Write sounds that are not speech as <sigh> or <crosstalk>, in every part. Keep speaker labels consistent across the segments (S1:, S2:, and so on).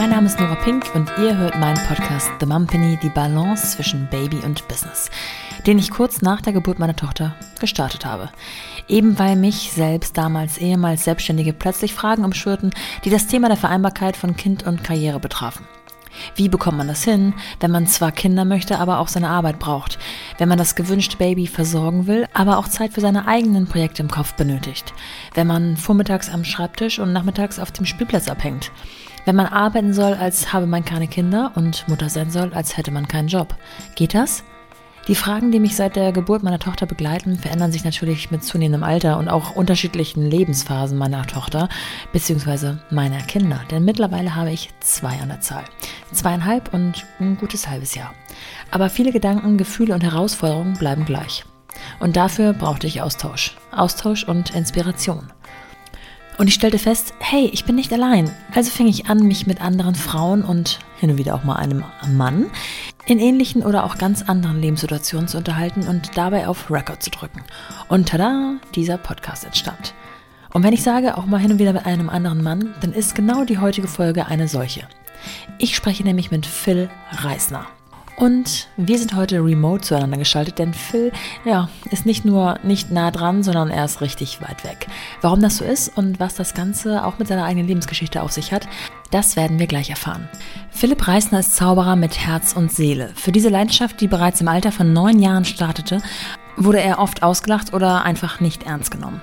S1: Mein Name ist Nora Pink und ihr hört meinen Podcast The Mumpany, die Balance zwischen Baby und Business, den ich kurz nach der Geburt meiner Tochter gestartet habe. Eben weil mich selbst damals ehemals Selbstständige plötzlich Fragen umschwirrten, die das Thema der Vereinbarkeit von Kind und Karriere betrafen. Wie bekommt man das hin, wenn man zwar Kinder möchte, aber auch seine Arbeit braucht? Wenn man das gewünschte Baby versorgen will, aber auch Zeit für seine eigenen Projekte im Kopf benötigt? Wenn man vormittags am Schreibtisch und nachmittags auf dem Spielplatz abhängt? Wenn man arbeiten soll, als habe man keine Kinder und Mutter sein soll, als hätte man keinen Job? Geht das? Die Fragen, die mich seit der Geburt meiner Tochter begleiten, verändern sich natürlich mit zunehmendem Alter und auch unterschiedlichen Lebensphasen meiner Tochter bzw. meiner Kinder. Denn mittlerweile habe ich zwei an der Zahl. Zweieinhalb und ein gutes halbes Jahr. Aber viele Gedanken, Gefühle und Herausforderungen bleiben gleich. Und dafür brauchte ich Austausch. Austausch und Inspiration. Und ich stellte fest, hey, ich bin nicht allein. Also fing ich an, mich mit anderen Frauen und hin und wieder auch mal einem Mann in ähnlichen oder auch ganz anderen Lebenssituationen zu unterhalten und dabei auf Record zu drücken. Und tada, dieser Podcast entstand. Und wenn ich sage, auch mal hin und wieder mit einem anderen Mann, dann ist genau die heutige Folge eine solche. Ich spreche nämlich mit Phil Reisner. Und wir sind heute remote zueinander geschaltet, denn Phil, ja, ist nicht nur nicht nah dran, sondern er ist richtig weit weg. Warum das so ist und was das Ganze auch mit seiner eigenen Lebensgeschichte auf sich hat, das werden wir gleich erfahren. Philipp Reisner ist Zauberer mit Herz und Seele. Für diese Leidenschaft, die bereits im Alter von neun Jahren startete, wurde er oft ausgelacht oder einfach nicht ernst genommen.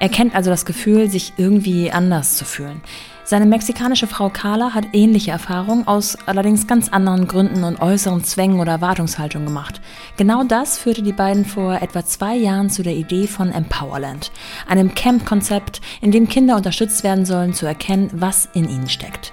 S1: Er kennt also das Gefühl, sich irgendwie anders zu fühlen. Seine mexikanische Frau Carla hat ähnliche Erfahrungen aus allerdings ganz anderen Gründen und äußeren Zwängen oder Erwartungshaltungen gemacht. Genau das führte die beiden vor etwa zwei Jahren zu der Idee von Empowerland, einem Camp-Konzept, in dem Kinder unterstützt werden sollen, zu erkennen, was in ihnen steckt.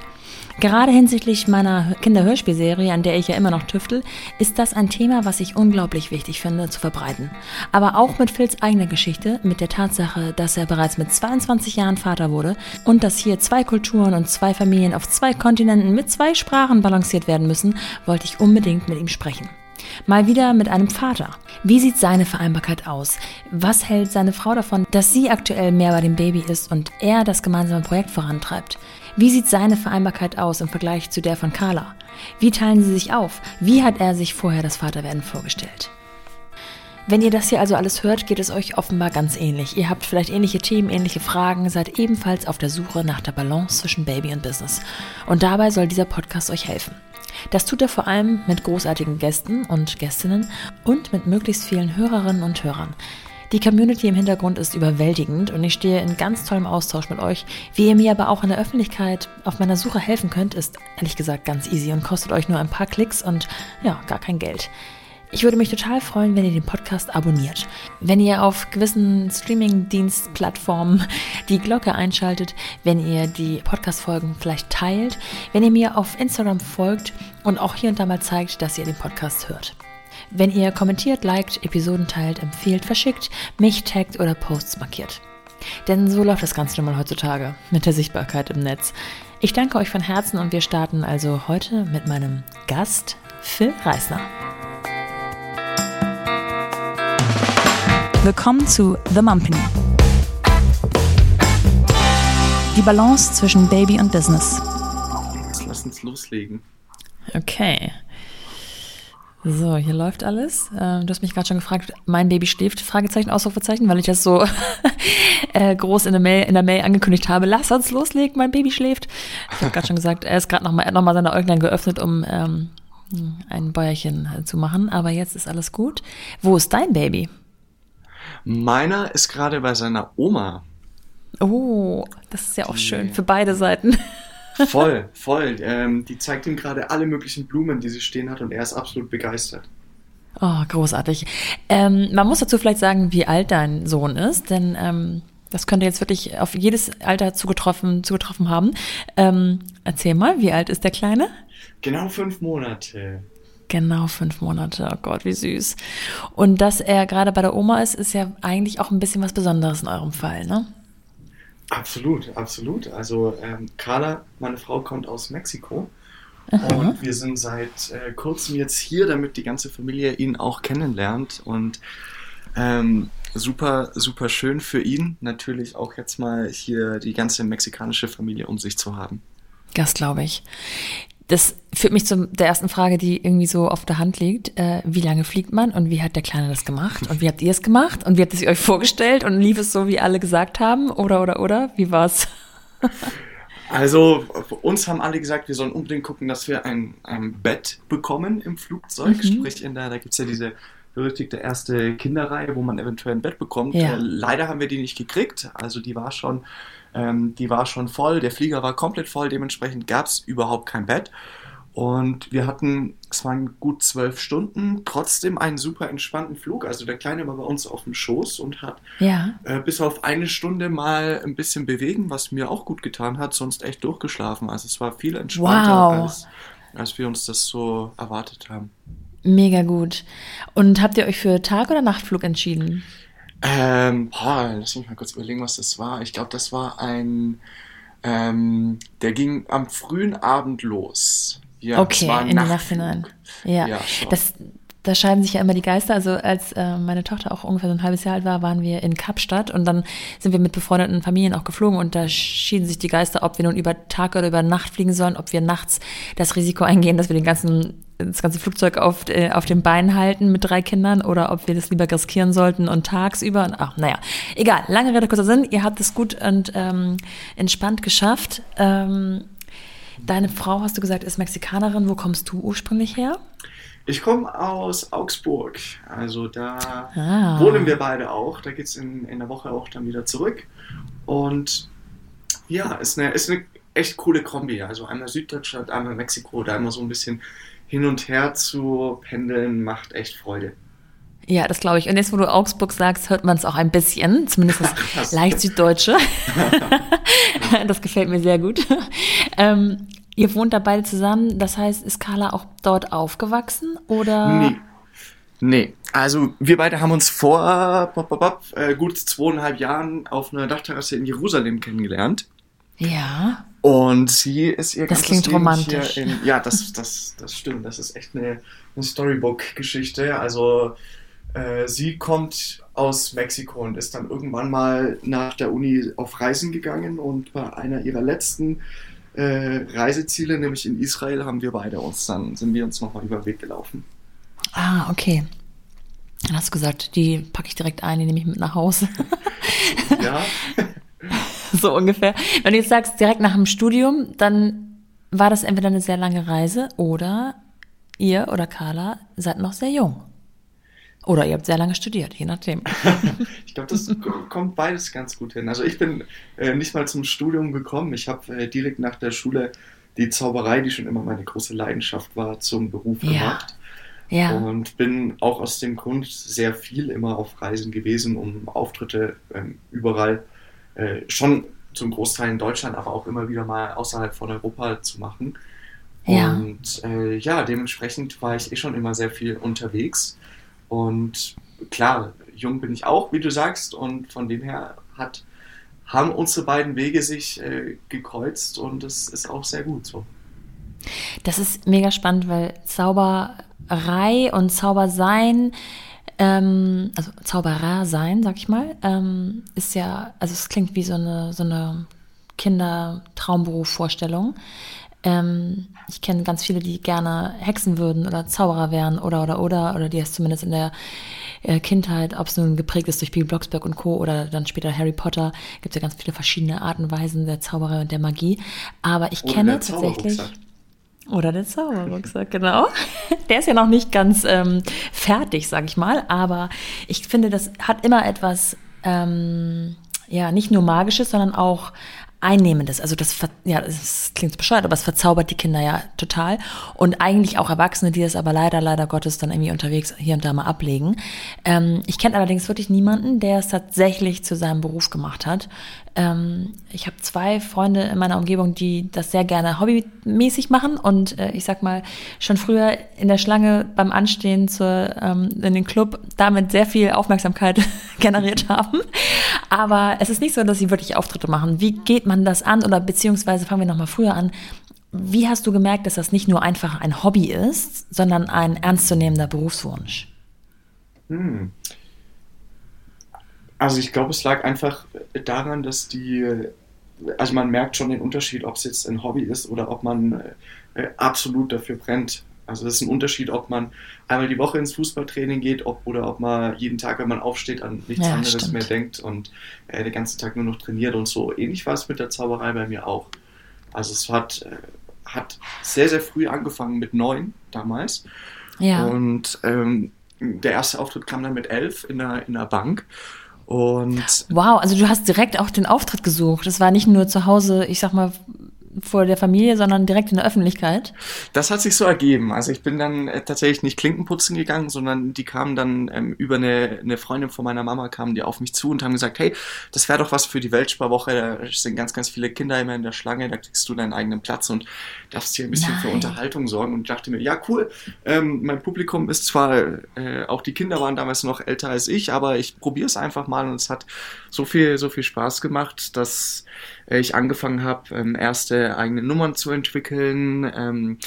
S1: Gerade hinsichtlich meiner Kinderhörspielserie, an der ich ja immer noch tüftel, ist das ein Thema, was ich unglaublich wichtig finde zu verbreiten. Aber auch mit Phils eigener Geschichte, mit der Tatsache, dass er bereits mit 22 Jahren Vater wurde und dass hier zwei Kulturen und zwei Familien auf zwei Kontinenten mit zwei Sprachen balanciert werden müssen, wollte ich unbedingt mit ihm sprechen. Mal wieder mit einem Vater. Wie sieht seine Vereinbarkeit aus? Was hält seine Frau davon, dass sie aktuell mehr bei dem Baby ist und er das gemeinsame Projekt vorantreibt? Wie sieht seine Vereinbarkeit aus im Vergleich zu der von Carla? Wie teilen sie sich auf? Wie hat er sich vorher das Vaterwerden vorgestellt? Wenn ihr das hier also alles hört, geht es euch offenbar ganz ähnlich. Ihr habt vielleicht ähnliche Themen, ähnliche Fragen, seid ebenfalls auf der Suche nach der Balance zwischen Baby und Business. Und dabei soll dieser Podcast euch helfen. Das tut er vor allem mit großartigen Gästen und Gästinnen und mit möglichst vielen Hörerinnen und Hörern. Die Community im Hintergrund ist überwältigend und ich stehe in ganz tollem Austausch mit euch. Wie ihr mir aber auch in der Öffentlichkeit auf meiner Suche helfen könnt, ist ehrlich gesagt ganz easy und kostet euch nur ein paar Klicks und ja, gar kein Geld. Ich würde mich total freuen, wenn ihr den Podcast abonniert. Wenn ihr auf gewissen Streaming-Dienstplattformen die Glocke einschaltet, wenn ihr die Podcast-Folgen vielleicht teilt, wenn ihr mir auf Instagram folgt und auch hier und da mal zeigt, dass ihr den Podcast hört. Wenn ihr kommentiert, liked, Episoden teilt, empfiehlt, verschickt, mich taggt oder Posts markiert. Denn so läuft das Ganze nun mal heutzutage mit der Sichtbarkeit im Netz. Ich danke euch von Herzen und wir starten also heute mit meinem Gast Phil Reisner. Willkommen zu The Mumpany. Die Balance zwischen Baby und Business.
S2: Lass uns loslegen.
S1: Okay. So, hier läuft alles. Ähm, du hast mich gerade schon gefragt, mein Baby schläft, Fragezeichen, Ausrufezeichen, weil ich das so <laughs> äh, groß in der, Mail, in der Mail angekündigt habe. Lass uns loslegen, mein Baby schläft. Ich habe gerade schon gesagt, er ist gerade nochmal noch mal seine Äuglein geöffnet, um ähm, ein Bäuerchen zu machen. Aber jetzt ist alles gut. Wo ist dein Baby?
S2: Meiner ist gerade bei seiner Oma.
S1: Oh, das ist ja auch schön für beide Seiten.
S2: Voll, voll. Ähm, die zeigt ihm gerade alle möglichen Blumen, die sie stehen hat und er ist absolut begeistert.
S1: Oh, großartig. Ähm, man muss dazu vielleicht sagen, wie alt dein Sohn ist, denn ähm, das könnte jetzt wirklich auf jedes Alter zugetroffen, zugetroffen haben. Ähm, erzähl mal, wie alt ist der Kleine?
S2: Genau fünf Monate.
S1: Genau fünf Monate. Oh Gott, wie süß. Und dass er gerade bei der Oma ist, ist ja eigentlich auch ein bisschen was Besonderes in eurem Fall, ne?
S2: Absolut, absolut. Also ähm, Carla, meine Frau, kommt aus Mexiko. Aha. Und wir sind seit äh, kurzem jetzt hier, damit die ganze Familie ihn auch kennenlernt. Und ähm, super, super schön für ihn, natürlich auch jetzt mal hier die ganze mexikanische Familie um sich zu haben.
S1: Das glaube ich. Das führt mich zu der ersten Frage, die irgendwie so auf der Hand liegt. Äh, wie lange fliegt man und wie hat der Kleine das gemacht? Und wie habt ihr es gemacht? Und wie habt ihr es euch vorgestellt? Und lief es so, wie alle gesagt haben? Oder, oder, oder? Wie war's? <laughs>
S2: Also, uns haben alle gesagt, wir sollen unbedingt gucken, dass wir ein, ein Bett bekommen im Flugzeug. Mhm. Sprich, in der, da gibt es ja diese berüchtigte erste Kinderreihe, wo man eventuell ein Bett bekommt. Ja. Äh, leider haben wir die nicht gekriegt. Also die war schon ähm, die war schon voll, der Flieger war komplett voll, dementsprechend gab es überhaupt kein Bett. Und wir hatten, es waren gut zwölf Stunden, trotzdem einen super entspannten Flug. Also der Kleine war bei uns auf dem Schoß und hat ja. äh, bis auf eine Stunde mal ein bisschen bewegen, was mir auch gut getan hat, sonst echt durchgeschlafen. Also es war viel entspannter, wow. als, als wir uns das so erwartet haben.
S1: Mega gut. Und habt ihr euch für Tag- oder Nachtflug entschieden?
S2: Ähm, boah, lass mich mal kurz überlegen, was das war. Ich glaube, das war ein, ähm, der ging am frühen Abend los.
S1: Ja, okay, in die Nacht hinein. Ja, ja das, da scheiden sich ja immer die Geister. Also als äh, meine Tochter auch ungefähr so ein halbes Jahr alt war, waren wir in Kapstadt und dann sind wir mit befreundeten Familien auch geflogen und da schieden sich die Geister, ob wir nun über Tag oder über Nacht fliegen sollen, ob wir nachts das Risiko eingehen, dass wir den ganzen das ganze Flugzeug auf, äh, auf den Beinen halten mit drei Kindern oder ob wir das lieber riskieren sollten und tagsüber. Ach, naja, egal. Lange Rede, kurzer Sinn. Ihr habt es gut und ähm, entspannt geschafft. Ähm, deine Frau, hast du gesagt, ist Mexikanerin. Wo kommst du ursprünglich her?
S2: Ich komme aus Augsburg. Also da ah. wohnen wir beide auch. Da geht es in, in der Woche auch dann wieder zurück. Und ja, ist eine, ist eine echt coole Kombi. Also einmal Süddeutschland, einmal Mexiko, da immer so ein bisschen hin und her zu pendeln, macht echt Freude.
S1: Ja, das glaube ich. Und jetzt, wo du Augsburg sagst, hört man es auch ein bisschen, zumindest das <laughs> leicht Süddeutsche. <laughs> das gefällt mir sehr gut. Ähm, Ihr wohnt da beide zusammen, das heißt, ist Carla auch dort aufgewachsen oder?
S2: Nee. Nee, also wir beide haben uns vor äh, gut zweieinhalb Jahren auf einer Dachterrasse in Jerusalem kennengelernt.
S1: Ja.
S2: Und sie ist ihr
S1: Das klingt romantisch.
S2: In, ja, das, das, das stimmt. Das ist echt eine, eine Storybook-Geschichte. Also äh, sie kommt aus Mexiko und ist dann irgendwann mal nach der Uni auf Reisen gegangen und bei einer ihrer letzten äh, Reiseziele, nämlich in Israel, haben wir beide uns dann, sind wir uns nochmal über den Weg gelaufen.
S1: Ah, okay. Dann hast du gesagt, die packe ich direkt ein, die nehme ich mit nach Hause.
S2: ja. <laughs> <laughs>
S1: so ungefähr. Wenn du jetzt sagst, direkt nach dem Studium, dann war das entweder eine sehr lange Reise oder ihr oder Carla seid noch sehr jung. Oder ihr habt sehr lange studiert, je nachdem. <laughs>
S2: ich glaube, das kommt beides ganz gut hin. Also ich bin äh, nicht mal zum Studium gekommen. Ich habe äh, direkt nach der Schule die Zauberei, die schon immer meine große Leidenschaft war, zum Beruf ja. gemacht. Ja. Und bin auch aus dem Grund sehr viel immer auf Reisen gewesen, um Auftritte ähm, überall, äh, schon zum Großteil in Deutschland, aber auch immer wieder mal außerhalb von Europa zu machen. Ja. Und äh, ja, dementsprechend war ich eh schon immer sehr viel unterwegs und klar, jung bin ich auch, wie du sagst, und von dem her hat, haben unsere beiden Wege sich äh, gekreuzt und das ist auch sehr gut so.
S1: Das ist mega spannend, weil Zauberei und Zaubersein, ähm, also Zauberer sein, sag ich mal, ähm, ist ja, also es klingt wie so eine, so eine Kinder-Traumberuf-Vorstellung. Ähm, ich kenne ganz viele, die gerne Hexen würden oder Zauberer wären oder oder oder oder die es zumindest in der äh, Kindheit, ob es nun geprägt ist durch Bibi Blocksberg und Co. oder dann später Harry Potter, gibt es ja ganz viele verschiedene Arten und Weisen der Zauberer und der Magie. Aber ich oder kenne tatsächlich. Oder der Zauberrucksack, genau. Der ist ja noch nicht ganz ähm, fertig, sag ich mal. Aber ich finde, das hat immer etwas, ähm, ja, nicht nur Magisches, sondern auch Einnehmendes. Also das, ja, das klingt bescheuert, aber es verzaubert die Kinder ja total. Und eigentlich auch Erwachsene, die das aber leider, leider Gottes dann irgendwie unterwegs hier und da mal ablegen. Ähm, ich kenne allerdings wirklich niemanden, der es tatsächlich zu seinem Beruf gemacht hat. Ähm, ich habe zwei Freunde in meiner Umgebung, die das sehr gerne hobbymäßig machen und äh, ich sag mal, schon früher in der Schlange beim Anstehen zur, ähm, in den Club damit sehr viel Aufmerksamkeit <laughs> generiert haben. Aber es ist nicht so, dass sie wirklich Auftritte machen. Wie geht man das an? Oder beziehungsweise fangen wir nochmal früher an. Wie hast du gemerkt, dass das nicht nur einfach ein Hobby ist, sondern ein ernstzunehmender Berufswunsch?
S2: Hm. Also ich glaube, es lag einfach daran, dass die also man merkt schon den Unterschied, ob es jetzt ein Hobby ist oder ob man äh, absolut dafür brennt. Also es ist ein Unterschied, ob man einmal die Woche ins Fußballtraining geht ob, oder ob man jeden Tag, wenn man aufsteht, an nichts ja, anderes stimmt. mehr denkt und äh, den ganzen Tag nur noch trainiert und so. Ähnlich war es mit der Zauberei bei mir auch. Also es hat, äh, hat sehr, sehr früh angefangen mit neun damals. Ja. Und ähm, der erste Auftritt kam dann mit elf in der, in der Bank. Und
S1: wow, also du hast direkt auch den Auftritt gesucht. Das war nicht nur zu Hause, ich sag mal, vor der Familie, sondern direkt in der Öffentlichkeit?
S2: Das hat sich so ergeben. Also ich bin dann äh, tatsächlich nicht Klinkenputzen gegangen, sondern die kamen dann ähm, über eine, eine Freundin von meiner Mama, kamen die auf mich zu und haben gesagt, hey, das wäre doch was für die Weltsparwoche, da sind ganz, ganz viele Kinder immer in der Schlange, da kriegst du deinen eigenen Platz und darfst hier ein bisschen Nein. für Unterhaltung sorgen. Und ich dachte mir, ja cool, ähm, mein Publikum ist zwar, äh, auch die Kinder waren damals noch älter als ich, aber ich probiere es einfach mal und es hat so viel, so viel Spaß gemacht, dass ich angefangen habe, ähm, erste eigene Nummern zu entwickeln, ähm,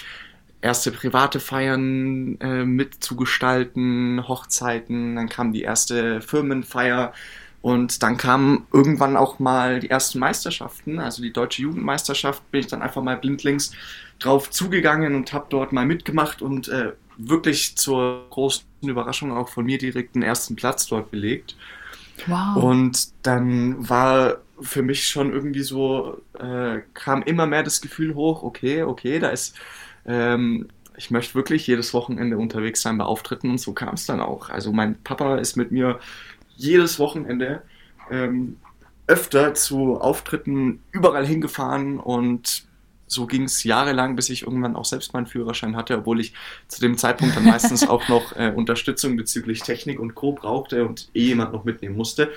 S2: erste private Feiern äh, mitzugestalten, Hochzeiten, dann kam die erste Firmenfeier und dann kamen irgendwann auch mal die ersten Meisterschaften, also die deutsche Jugendmeisterschaft, bin ich dann einfach mal blindlings drauf zugegangen und habe dort mal mitgemacht und äh, wirklich zur großen Überraschung auch von mir direkt den ersten Platz dort belegt. Wow. Und dann war für mich schon irgendwie so, äh, kam immer mehr das Gefühl hoch, okay, okay, da ist, ähm, ich möchte wirklich jedes Wochenende unterwegs sein bei Auftritten und so kam es dann auch. Also mein Papa ist mit mir jedes Wochenende ähm, öfter zu Auftritten überall hingefahren und so ging es jahrelang, bis ich irgendwann auch selbst meinen Führerschein hatte, obwohl ich zu dem Zeitpunkt dann meistens <laughs> auch noch äh, Unterstützung bezüglich Technik und Co. brauchte und eh jemand noch mitnehmen musste.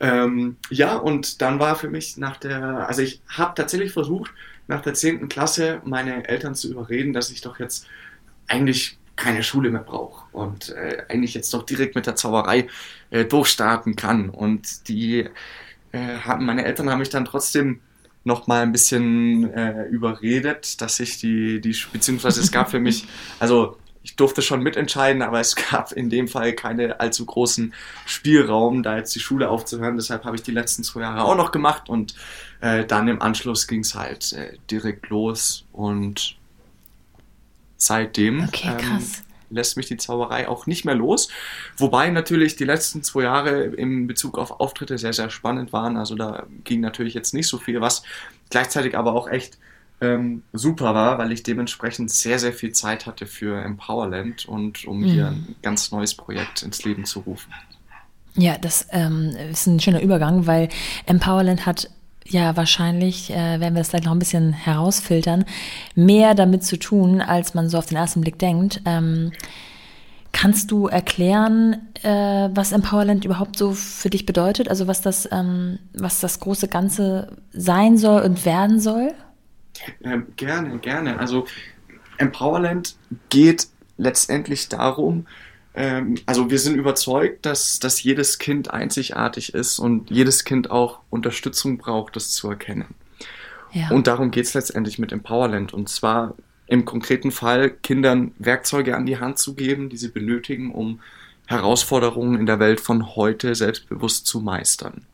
S2: Ähm, ja, und dann war für mich nach der, also ich habe tatsächlich versucht, nach der 10. Klasse meine Eltern zu überreden, dass ich doch jetzt eigentlich keine Schule mehr brauche und äh, eigentlich jetzt doch direkt mit der Zauberei äh, durchstarten kann. Und die äh, haben, meine Eltern haben mich dann trotzdem noch mal ein bisschen äh, überredet, dass ich die, die, beziehungsweise es gab für mich, <laughs> also ich durfte schon mitentscheiden, aber es gab in dem Fall keine allzu großen Spielraum, da jetzt die Schule aufzuhören. Deshalb habe ich die letzten zwei Jahre auch noch gemacht und äh, dann im Anschluss ging es halt äh, direkt los und seitdem okay, ähm, lässt mich die Zauberei auch nicht mehr los. Wobei natürlich die letzten zwei Jahre in Bezug auf Auftritte sehr, sehr spannend waren. Also da ging natürlich jetzt nicht so viel, was gleichzeitig aber auch echt ähm, super war, weil ich dementsprechend sehr, sehr viel Zeit hatte für Empowerland und um mhm. hier ein ganz neues Projekt ins Leben zu rufen.
S1: Ja, das ähm, ist ein schöner Übergang, weil Empowerland hat ja wahrscheinlich, äh, werden wir das gleich noch ein bisschen herausfiltern, mehr damit zu tun, als man so auf den ersten Blick denkt. Ähm, kannst du erklären, äh, was Empowerland überhaupt so für dich bedeutet? Also was das, ähm, was das große Ganze sein soll und werden soll?
S2: Ähm, gerne, gerne. Also Empowerland geht letztendlich darum, ähm, also wir sind überzeugt, dass, dass jedes Kind einzigartig ist und jedes Kind auch Unterstützung braucht, das zu erkennen. Ja. Und darum geht es letztendlich mit Empowerland. Und zwar im konkreten Fall Kindern Werkzeuge an die Hand zu geben, die sie benötigen, um Herausforderungen in der Welt von heute selbstbewusst zu meistern.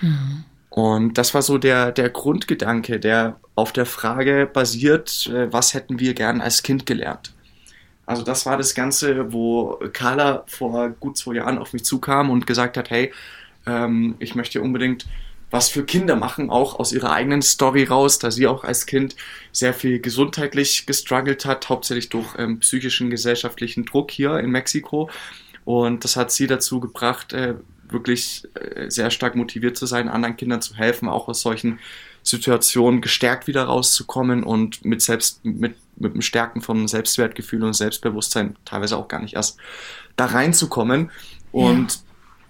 S2: Mhm. Und das war so der, der Grundgedanke, der auf der Frage basiert, äh, was hätten wir gern als Kind gelernt? Also das war das Ganze, wo Carla vor gut zwei Jahren auf mich zukam und gesagt hat, hey, ähm, ich möchte unbedingt was für Kinder machen, auch aus ihrer eigenen Story raus, da sie auch als Kind sehr viel gesundheitlich gestruggelt hat, hauptsächlich durch ähm, psychischen gesellschaftlichen Druck hier in Mexiko. Und das hat sie dazu gebracht, äh, wirklich äh, sehr stark motiviert zu sein, anderen Kindern zu helfen, auch aus solchen Situationen gestärkt wieder rauszukommen und mit selbst mit mit dem Stärken von Selbstwertgefühl und Selbstbewusstsein teilweise auch gar nicht erst da reinzukommen. Und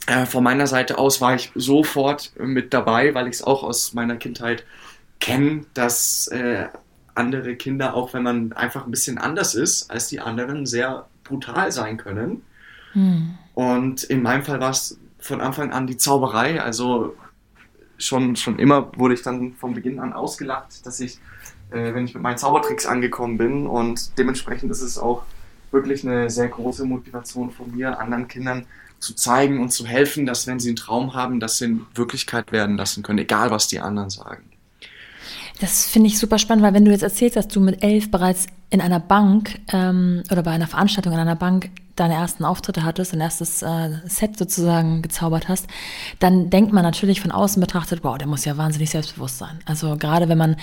S2: ja. äh, von meiner Seite aus war ich sofort mit dabei, weil ich es auch aus meiner Kindheit kenne, dass äh, andere Kinder, auch wenn man einfach ein bisschen anders ist als die anderen, sehr brutal sein können. Hm. Und in meinem Fall war es von Anfang an die Zauberei. Also schon, schon immer wurde ich dann von Beginn an ausgelacht, dass ich, äh, wenn ich mit meinen Zaubertricks angekommen bin und dementsprechend ist es auch wirklich eine sehr große Motivation von mir, anderen Kindern zu zeigen und zu helfen, dass wenn sie einen Traum haben, dass sie in Wirklichkeit werden lassen können, egal was die anderen sagen.
S1: Das finde ich super spannend, weil wenn du jetzt erzählst, dass du mit elf bereits in einer Bank ähm, oder bei einer Veranstaltung in einer Bank deine ersten Auftritte hattest, dein erstes äh, Set sozusagen gezaubert hast, dann denkt man natürlich von außen betrachtet, wow, der muss ja wahnsinnig selbstbewusst sein. Also gerade wenn man,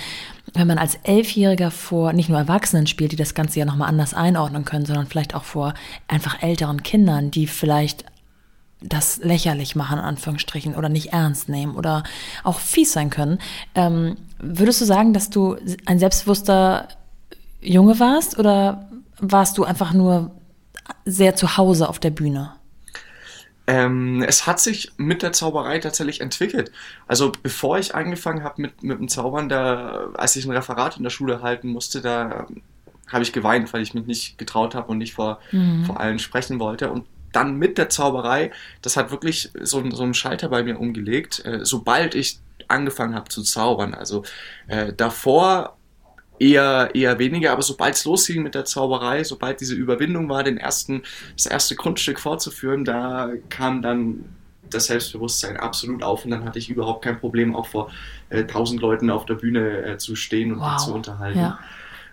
S1: wenn man als Elfjähriger vor nicht nur Erwachsenen spielt, die das Ganze ja nochmal anders einordnen können, sondern vielleicht auch vor einfach älteren Kindern, die vielleicht das lächerlich machen, in Anführungsstrichen, oder nicht ernst nehmen oder auch fies sein können. Ähm, würdest du sagen, dass du ein selbstbewusster Junge warst oder warst du einfach nur sehr zu Hause auf der Bühne?
S2: Ähm, es hat sich mit der Zauberei tatsächlich entwickelt. Also bevor ich angefangen habe mit, mit dem Zaubern, da, als ich ein Referat in der Schule halten musste, da habe ich geweint, weil ich mich nicht getraut habe und nicht vor, mhm. vor allen sprechen wollte. Und dann mit der Zauberei, das hat wirklich so, so einen Schalter bei mir umgelegt, äh, sobald ich angefangen habe zu zaubern. Also äh, davor eher, eher weniger, aber sobald es losging mit der Zauberei, sobald diese Überwindung war, den ersten, das erste Grundstück vorzuführen, da kam dann das Selbstbewusstsein absolut auf und dann hatte ich überhaupt kein Problem, auch vor äh, tausend äh, Leuten auf der Bühne äh, zu stehen und wow. zu unterhalten. Ja.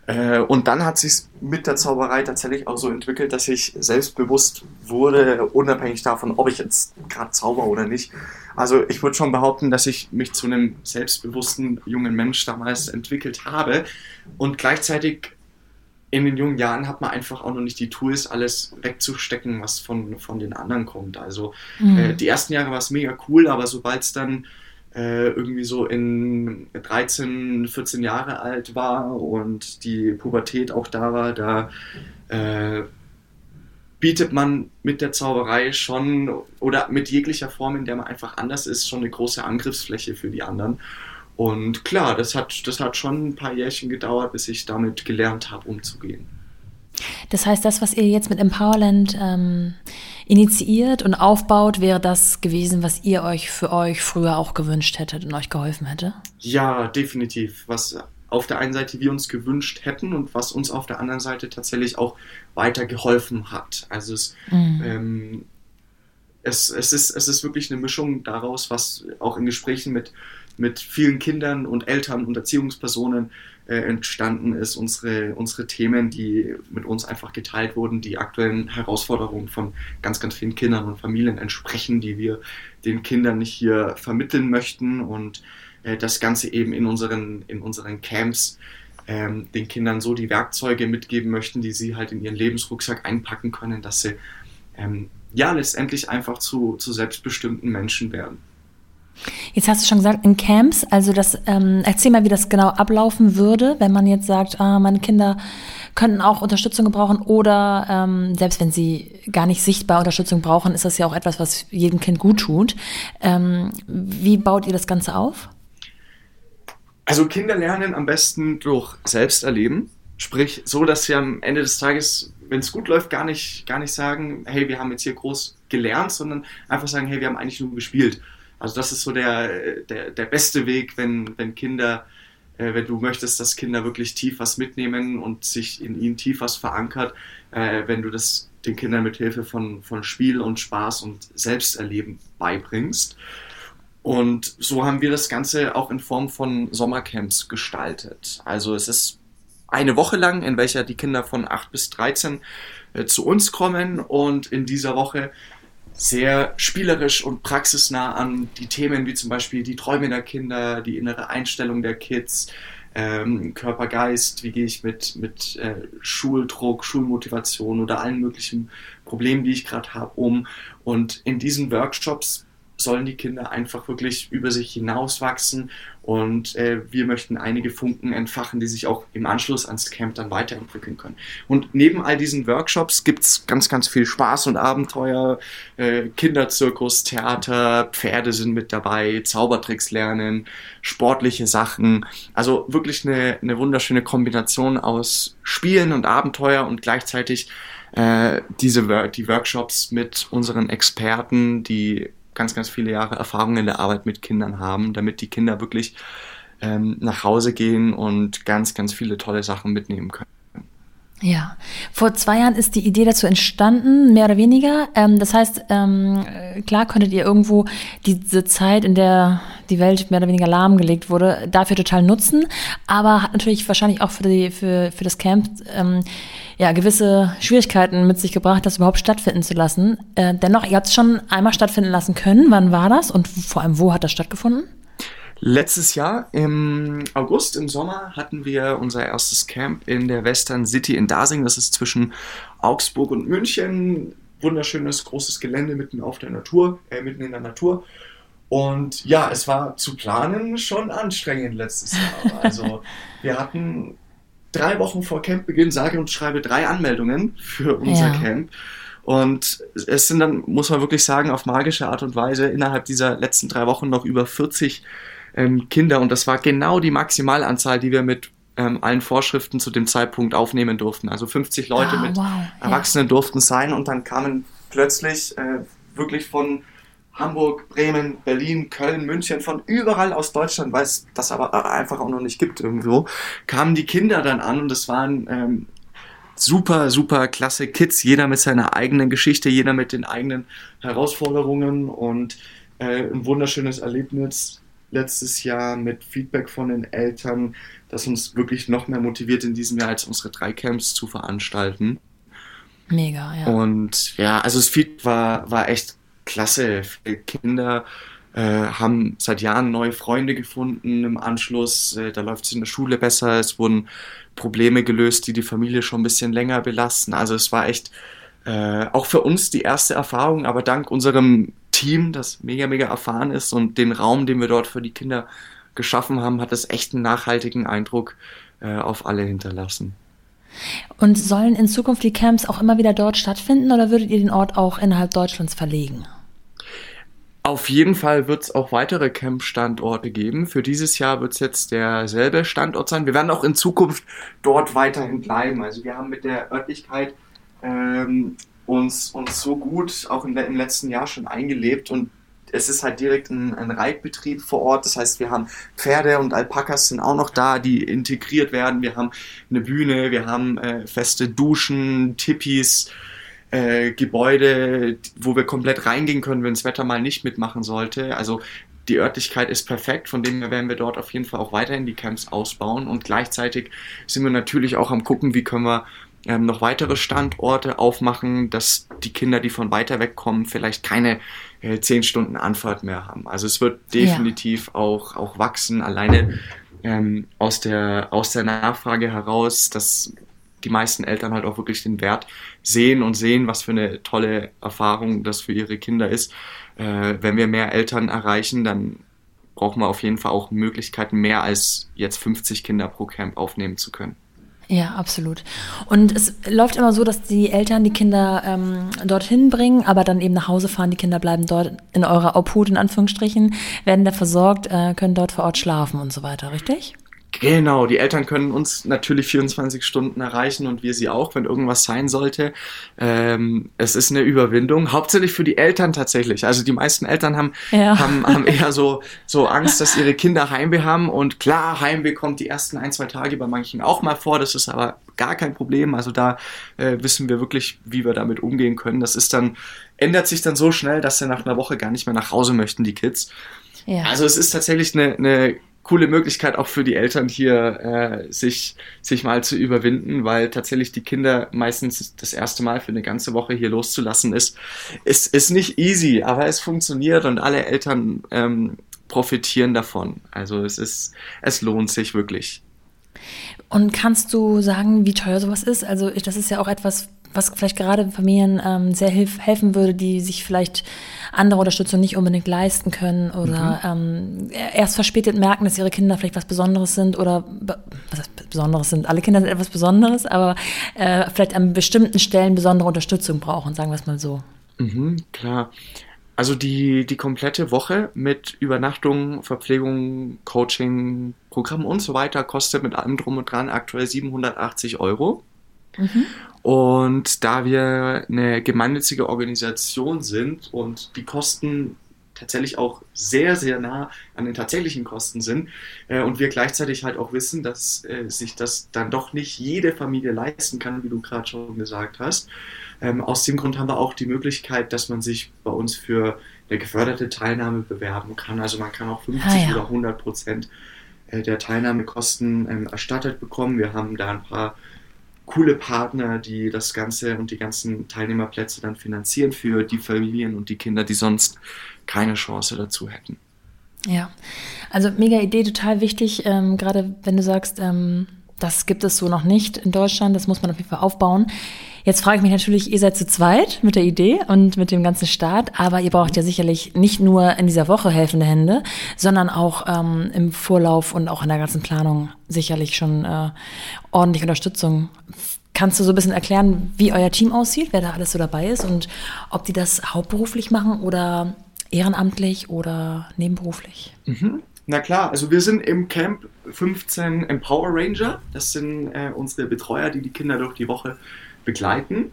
S2: Äh, und dann hat sich mit der Zauberei tatsächlich auch so entwickelt, dass ich selbstbewusst wurde, unabhängig davon, ob ich jetzt gerade zauber oder nicht. Also ich würde schon behaupten, dass ich mich zu einem selbstbewussten jungen Mensch damals entwickelt habe. Und gleichzeitig in den jungen Jahren hat man einfach auch noch nicht die Tools, alles wegzustecken, was von, von den anderen kommt. Also mhm. äh, die ersten Jahre war es mega cool, aber sobald es dann äh, irgendwie so in 13, 14 Jahre alt war und die Pubertät auch da war, da äh, bietet man mit der Zauberei schon oder mit jeglicher Form, in der man einfach anders ist, schon eine große Angriffsfläche für die anderen. Und klar, das hat, das hat schon ein paar Jährchen gedauert, bis ich damit gelernt habe, umzugehen.
S1: Das heißt, das, was ihr jetzt mit Empowerland ähm, initiiert und aufbaut, wäre das gewesen, was ihr euch für euch früher auch gewünscht hättet und euch geholfen hätte?
S2: Ja, definitiv. Was auf der einen Seite wir uns gewünscht hätten und was uns auf der anderen Seite tatsächlich auch weiter geholfen hat. Also es, mhm. ähm, es, es, ist, es ist wirklich eine Mischung daraus, was auch in Gesprächen mit, mit vielen Kindern und Eltern und Erziehungspersonen äh, entstanden ist, unsere, unsere Themen, die mit uns einfach geteilt wurden, die aktuellen Herausforderungen von ganz, ganz vielen Kindern und Familien entsprechen, die wir den Kindern nicht hier vermitteln möchten und äh, das Ganze eben in unseren, in unseren Camps ähm, den Kindern so die Werkzeuge mitgeben möchten, die sie halt in ihren Lebensrucksack einpacken können, dass sie ähm, ja letztendlich einfach zu, zu selbstbestimmten Menschen werden.
S1: Jetzt hast du schon gesagt, in Camps, also das, ähm, erzähl mal, wie das genau ablaufen würde, wenn man jetzt sagt, ah, meine Kinder könnten auch Unterstützung gebrauchen oder ähm, selbst wenn sie gar nicht sichtbar Unterstützung brauchen, ist das ja auch etwas, was jedem Kind gut tut. Ähm, wie baut ihr das Ganze auf?
S2: Also Kinder lernen am besten durch Selbsterleben, sprich so, dass sie am Ende des Tages, wenn es gut läuft, gar nicht, gar nicht sagen, hey, wir haben jetzt hier groß gelernt, sondern einfach sagen, hey, wir haben eigentlich nur gespielt. Also das ist so der, der, der beste Weg, wenn, wenn Kinder, äh, wenn du möchtest, dass Kinder wirklich tief was mitnehmen und sich in ihnen tief was verankert, äh, wenn du das den Kindern mit Hilfe von, von Spiel und Spaß und Selbsterleben beibringst. Und so haben wir das Ganze auch in Form von Sommercamps gestaltet. Also es ist eine Woche lang, in welcher die Kinder von 8 bis 13 äh, zu uns kommen und in dieser Woche sehr spielerisch und praxisnah an die Themen wie zum Beispiel die Träume der Kinder, die innere Einstellung der Kids, ähm, Körper, Geist, wie gehe ich mit, mit äh, Schuldruck, Schulmotivation oder allen möglichen Problemen, die ich gerade habe, um. Und in diesen Workshops sollen die Kinder einfach wirklich über sich hinauswachsen und äh, wir möchten einige Funken entfachen, die sich auch im Anschluss ans Camp dann weiterentwickeln können. Und neben all diesen Workshops gibt es ganz, ganz viel Spaß und Abenteuer, äh, Kinderzirkus, Theater, Pferde sind mit dabei, Zaubertricks lernen, sportliche Sachen. Also wirklich eine, eine wunderschöne Kombination aus Spielen und Abenteuer und gleichzeitig äh, diese die Workshops mit unseren Experten, die ganz, ganz viele Jahre Erfahrung in der Arbeit mit Kindern haben, damit die Kinder wirklich ähm, nach Hause gehen und ganz, ganz viele tolle Sachen mitnehmen können.
S1: Ja, vor zwei Jahren ist die Idee dazu entstanden, mehr oder weniger. Ähm, das heißt, ähm, klar könntet ihr irgendwo diese Zeit, in der die Welt mehr oder weniger lahmgelegt wurde, dafür total nutzen, aber hat natürlich wahrscheinlich auch für, die, für, für das Camp ähm, ja, gewisse Schwierigkeiten mit sich gebracht, das überhaupt stattfinden zu lassen. Äh, dennoch, ihr habt es schon einmal stattfinden lassen können. Wann war das und vor allem wo hat das stattgefunden?
S2: Letztes Jahr im August, im Sommer, hatten wir unser erstes Camp in der Western City in Dasing. Das ist zwischen Augsburg und München. Wunderschönes, großes Gelände mitten auf der Natur, äh, mitten in der Natur. Und ja, es war zu planen schon anstrengend letztes Jahr. Also <laughs> wir hatten drei Wochen vor Campbeginn, sage und schreibe drei Anmeldungen für unser ja. Camp. Und es sind dann, muss man wirklich sagen, auf magische Art und Weise innerhalb dieser letzten drei Wochen noch über 40 ähm, Kinder und das war genau die Maximalanzahl, die wir mit ähm, allen Vorschriften zu dem Zeitpunkt aufnehmen durften. Also 50 Leute ah, mit wow. Erwachsenen ja. durften sein und dann kamen plötzlich äh, wirklich von Hamburg, Bremen, Berlin, Köln, München, von überall aus Deutschland, weil es das aber einfach auch noch nicht gibt irgendwo, kamen die Kinder dann an und es waren ähm, super, super klasse Kids, jeder mit seiner eigenen Geschichte, jeder mit den eigenen Herausforderungen und äh, ein wunderschönes Erlebnis letztes Jahr mit Feedback von den Eltern, das uns wirklich noch mehr motiviert, in diesem Jahr als unsere drei Camps zu veranstalten.
S1: Mega, ja.
S2: Und ja, also das Feedback war, war echt klasse. Viele Kinder äh, haben seit Jahren neue Freunde gefunden im Anschluss. Äh, da läuft es in der Schule besser. Es wurden Probleme gelöst, die die Familie schon ein bisschen länger belasten. Also es war echt äh, auch für uns die erste Erfahrung, aber dank unserem Team, das mega, mega erfahren ist und den Raum, den wir dort für die Kinder geschaffen haben, hat das echt einen nachhaltigen Eindruck äh, auf alle hinterlassen.
S1: Und sollen in Zukunft die Camps auch immer wieder dort stattfinden oder würdet ihr den Ort auch innerhalb Deutschlands verlegen?
S2: Auf jeden Fall wird es auch weitere Camp-Standorte geben. Für dieses Jahr wird es jetzt derselbe Standort sein. Wir werden auch in Zukunft dort weiterhin bleiben. Also wir haben mit der Örtlichkeit ähm, uns, uns so gut auch im, im letzten Jahr schon eingelebt und es ist halt direkt ein, ein, Reitbetrieb vor Ort. Das heißt, wir haben Pferde und Alpakas sind auch noch da, die integriert werden. Wir haben eine Bühne, wir haben äh, feste Duschen, Tippis, äh, Gebäude, wo wir komplett reingehen können, wenn das Wetter mal nicht mitmachen sollte. Also die Örtlichkeit ist perfekt, von dem her werden wir dort auf jeden Fall auch weiterhin die Camps ausbauen und gleichzeitig sind wir natürlich auch am gucken, wie können wir ähm, noch weitere Standorte aufmachen, dass die Kinder, die von weiter weg kommen, vielleicht keine äh, zehn Stunden Anfahrt mehr haben. Also es wird definitiv ja. auch, auch wachsen, alleine ähm, aus, der, aus der Nachfrage heraus, dass die meisten Eltern halt auch wirklich den Wert sehen und sehen, was für eine tolle Erfahrung das für ihre Kinder ist. Äh, wenn wir mehr Eltern erreichen, dann brauchen wir auf jeden Fall auch Möglichkeiten, mehr als jetzt 50 Kinder pro Camp aufnehmen zu können.
S1: Ja, absolut. Und es läuft immer so, dass die Eltern die Kinder ähm, dorthin bringen, aber dann eben nach Hause fahren. Die Kinder bleiben dort in eurer Obhut, in Anführungsstrichen, werden da versorgt, äh, können dort vor Ort schlafen und so weiter, richtig?
S2: Genau, die Eltern können uns natürlich 24 Stunden erreichen und wir sie auch, wenn irgendwas sein sollte. Ähm, es ist eine Überwindung, hauptsächlich für die Eltern tatsächlich. Also die meisten Eltern haben, ja. haben, haben eher so, so <laughs> Angst, dass ihre Kinder Heimweh haben. Und klar, Heimweh kommt die ersten ein, zwei Tage bei manchen auch mal vor. Das ist aber gar kein Problem. Also da äh, wissen wir wirklich, wie wir damit umgehen können. Das ist dann, ändert sich dann so schnell, dass sie nach einer Woche gar nicht mehr nach Hause möchten, die Kids. Ja. Also es ist tatsächlich eine, eine coole Möglichkeit auch für die Eltern hier, äh, sich, sich mal zu überwinden, weil tatsächlich die Kinder meistens das erste Mal für eine ganze Woche hier loszulassen ist. Es ist nicht easy, aber es funktioniert und alle Eltern ähm, profitieren davon. Also es ist, es lohnt sich wirklich.
S1: Und kannst du sagen, wie teuer sowas ist? Also das ist ja auch etwas, was vielleicht gerade Familien ähm, sehr hilf helfen würde, die sich vielleicht andere Unterstützung nicht unbedingt leisten können oder mhm. ähm, erst verspätet merken, dass ihre Kinder vielleicht was Besonderes sind oder was heißt Besonderes sind. Alle Kinder sind etwas Besonderes, aber äh, vielleicht an bestimmten Stellen besondere Unterstützung brauchen, sagen wir es mal so.
S2: Mhm, klar. Also die, die komplette Woche mit Übernachtung, Verpflegung, Coaching, Programm und so weiter kostet mit allem drum und dran aktuell 780 Euro. Mhm. Und da wir eine gemeinnützige Organisation sind und die Kosten tatsächlich auch sehr, sehr nah an den tatsächlichen Kosten sind. Äh, und wir gleichzeitig halt auch wissen, dass äh, sich das dann doch nicht jede Familie leisten kann, wie du gerade schon gesagt hast. Ähm, aus dem Grund haben wir auch die Möglichkeit, dass man sich bei uns für eine geförderte Teilnahme bewerben kann. Also man kann auch 50 ah, ja. oder 100 Prozent äh, der Teilnahmekosten ähm, erstattet bekommen. Wir haben da ein paar coole Partner, die das Ganze und die ganzen Teilnehmerplätze dann finanzieren für die Familien und die Kinder, die sonst keine Chance dazu hätten.
S1: Ja, also mega Idee, total wichtig, ähm, gerade wenn du sagst, ähm, das gibt es so noch nicht in Deutschland, das muss man auf jeden Fall aufbauen. Jetzt frage ich mich natürlich, ihr seid zu zweit mit der Idee und mit dem ganzen Start, aber ihr braucht ja sicherlich nicht nur in dieser Woche helfende Hände, sondern auch ähm, im Vorlauf und auch in der ganzen Planung sicherlich schon äh, ordentlich Unterstützung. Kannst du so ein bisschen erklären, wie euer Team aussieht, wer da alles so dabei ist und ob die das hauptberuflich machen oder ehrenamtlich oder nebenberuflich?
S2: Mhm. Na klar, also wir sind im Camp 15 Empower Ranger. Das sind äh, unsere Betreuer, die die Kinder durch die Woche begleiten.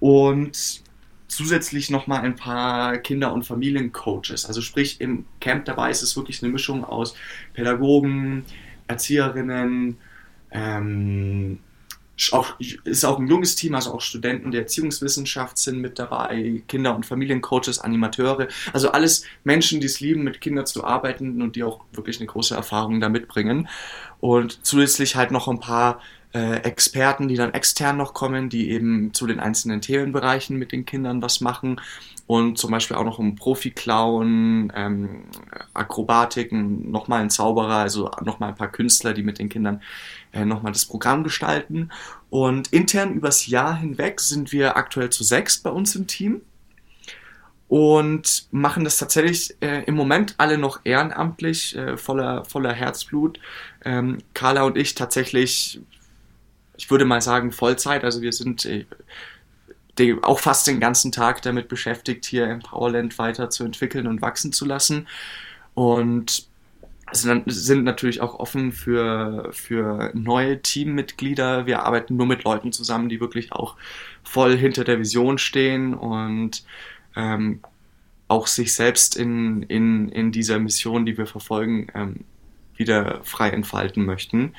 S2: Und zusätzlich nochmal ein paar Kinder- und Familiencoaches. Also sprich, im Camp dabei ist es wirklich eine Mischung aus Pädagogen, Erzieherinnen, ähm, auch, ist auch ein junges Team, also auch Studenten der Erziehungswissenschaft sind mit dabei, Kinder- und Familiencoaches, Animateure, also alles Menschen, die es lieben, mit Kindern zu arbeiten und die auch wirklich eine große Erfahrung da mitbringen. Und zusätzlich halt noch ein paar äh, Experten, die dann extern noch kommen, die eben zu den einzelnen Themenbereichen mit den Kindern was machen und zum Beispiel auch noch ein Profi-Clown, ähm, Akrobatiken, nochmal ein Zauberer, also nochmal ein paar Künstler, die mit den Kindern äh, nochmal das Programm gestalten. Und intern übers Jahr hinweg sind wir aktuell zu sechs bei uns im Team und machen das tatsächlich äh, im Moment alle noch ehrenamtlich, äh, voller, voller Herzblut. Ähm, Carla und ich tatsächlich ich würde mal sagen, Vollzeit. Also wir sind äh, auch fast den ganzen Tag damit beschäftigt, hier Empowerland weiterzuentwickeln und wachsen zu lassen. Und sind natürlich auch offen für, für neue Teammitglieder. Wir arbeiten nur mit Leuten zusammen, die wirklich auch voll hinter der Vision stehen und ähm, auch sich selbst in, in, in dieser Mission, die wir verfolgen, ähm, wieder frei entfalten möchten.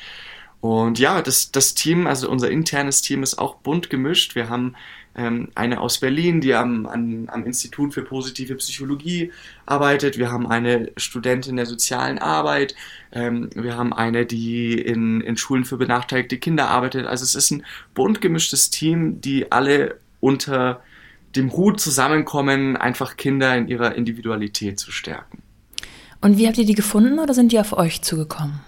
S2: Und ja, das, das Team, also unser internes Team ist auch bunt gemischt. Wir haben ähm, eine aus Berlin, die am, an, am Institut für positive Psychologie arbeitet. Wir haben eine Studentin der sozialen Arbeit. Ähm, wir haben eine, die in, in Schulen für benachteiligte Kinder arbeitet. Also es ist ein bunt gemischtes Team, die alle unter dem Hut zusammenkommen, einfach Kinder in ihrer Individualität zu stärken.
S1: Und wie habt ihr die gefunden oder sind die auf euch zugekommen?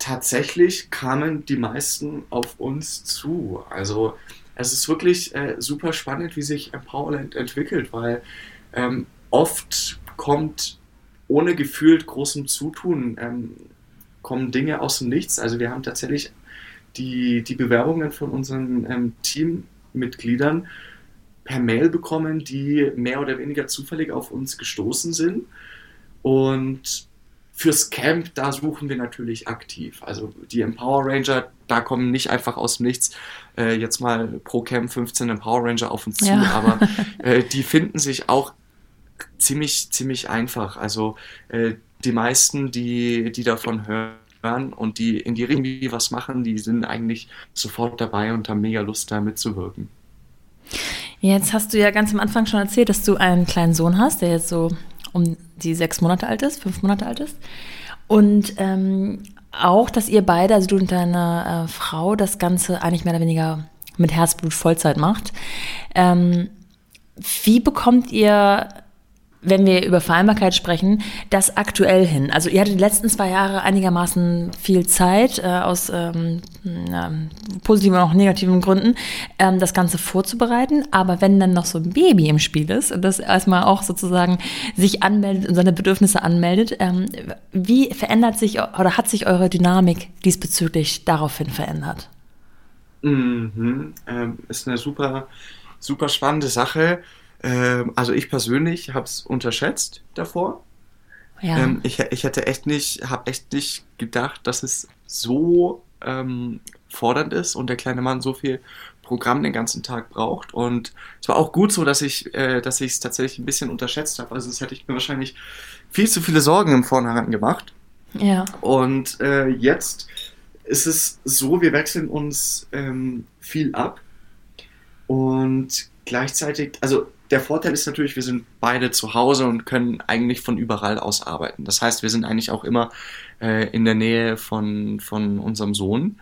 S2: Tatsächlich kamen die meisten auf uns zu. Also es ist wirklich äh, super spannend, wie sich Empowerland entwickelt, weil ähm, oft kommt ohne gefühlt großem Zutun, ähm, kommen Dinge aus dem Nichts. Also wir haben tatsächlich die, die Bewerbungen von unseren ähm, Teammitgliedern per Mail bekommen, die mehr oder weniger zufällig auf uns gestoßen sind. Und Fürs Camp, da suchen wir natürlich aktiv. Also die Empower Ranger, da kommen nicht einfach aus dem Nichts äh, jetzt mal pro Camp 15 Empower Ranger auf uns zu, ja. aber <laughs> äh, die finden sich auch ziemlich, ziemlich einfach. Also äh, die meisten, die, die davon hören und die in die Richtung was machen, die sind eigentlich sofort dabei und haben mega Lust, da mitzuwirken.
S1: Jetzt hast du ja ganz am Anfang schon erzählt, dass du einen kleinen Sohn hast, der jetzt so um die sechs Monate alt ist, fünf Monate alt ist. Und ähm, auch, dass ihr beide, also du und deine äh, Frau, das Ganze eigentlich mehr oder weniger mit Herzblut Vollzeit macht. Ähm, wie bekommt ihr wenn wir über Vereinbarkeit sprechen, das aktuell hin? Also ihr hattet die letzten zwei Jahre einigermaßen viel Zeit äh, aus ähm, ja, positiven und auch negativen Gründen, ähm, das Ganze vorzubereiten. Aber wenn dann noch so ein Baby im Spiel ist und das erstmal auch sozusagen sich anmeldet und seine Bedürfnisse anmeldet, ähm, wie verändert sich oder hat sich eure Dynamik diesbezüglich daraufhin verändert?
S2: Mhm, ähm, ist eine super, super spannende Sache. Ähm, also ich persönlich habe es unterschätzt davor. Ja. Ähm, ich, ich hätte echt nicht, habe echt nicht gedacht, dass es so ähm, fordernd ist und der kleine Mann so viel Programm den ganzen Tag braucht. Und es war auch gut so, dass ich äh, dass ich es tatsächlich ein bisschen unterschätzt habe. Also das hätte ich mir wahrscheinlich viel zu viele Sorgen im Vornherein gemacht.
S1: Ja.
S2: Und äh, jetzt ist es so, wir wechseln uns ähm, viel ab. Und gleichzeitig, also der Vorteil ist natürlich, wir sind beide zu Hause und können eigentlich von überall aus arbeiten. Das heißt, wir sind eigentlich auch immer äh, in der Nähe von, von unserem Sohn.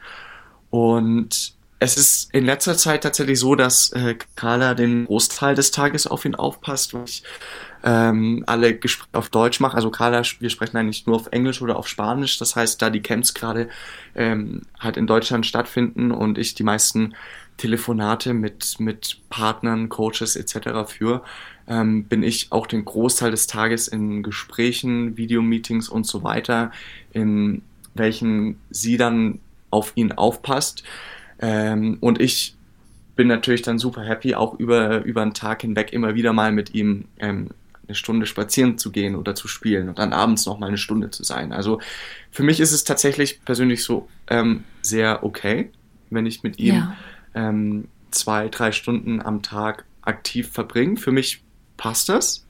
S2: Und es ist in letzter Zeit tatsächlich so, dass äh, Carla den Großteil des Tages auf ihn aufpasst, weil ich ähm, alle Gespräche auf Deutsch mache. Also Carla, wir sprechen eigentlich nur auf Englisch oder auf Spanisch. Das heißt, da die Camps gerade ähm, halt in Deutschland stattfinden und ich die meisten Telefonate mit, mit Partnern, Coaches etc. für, ähm, bin ich auch den Großteil des Tages in Gesprächen, Videomeetings und so weiter, in welchen sie dann auf ihn aufpasst. Ähm, und ich bin natürlich dann super happy, auch über, über einen Tag hinweg immer wieder mal mit ihm ähm, eine Stunde spazieren zu gehen oder zu spielen und dann abends noch mal eine Stunde zu sein. Also für mich ist es tatsächlich persönlich so ähm, sehr okay, wenn ich mit ihm ja. Ähm, zwei, drei Stunden am Tag aktiv verbringe. Für mich passt das.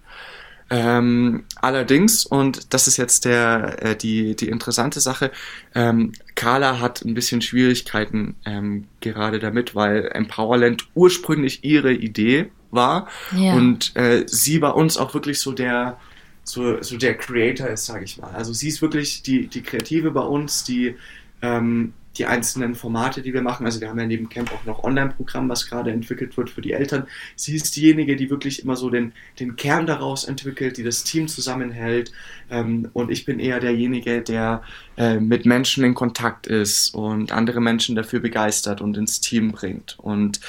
S2: Ähm, allerdings, und das ist jetzt der, äh, die, die interessante Sache, ähm, Carla hat ein bisschen Schwierigkeiten ähm, gerade damit, weil Empowerland ursprünglich ihre Idee war ja. und äh, sie bei uns auch wirklich so der, so, so der Creator ist, sage ich mal. Also sie ist wirklich die, die Kreative bei uns, die ähm, die einzelnen Formate, die wir machen. Also wir haben ja neben Camp auch noch Online-Programm, was gerade entwickelt wird für die Eltern. Sie ist diejenige, die wirklich immer so den, den Kern daraus entwickelt, die das Team zusammenhält. Ähm, und ich bin eher derjenige, der äh, mit Menschen in Kontakt ist und andere Menschen dafür begeistert und ins Team bringt. Und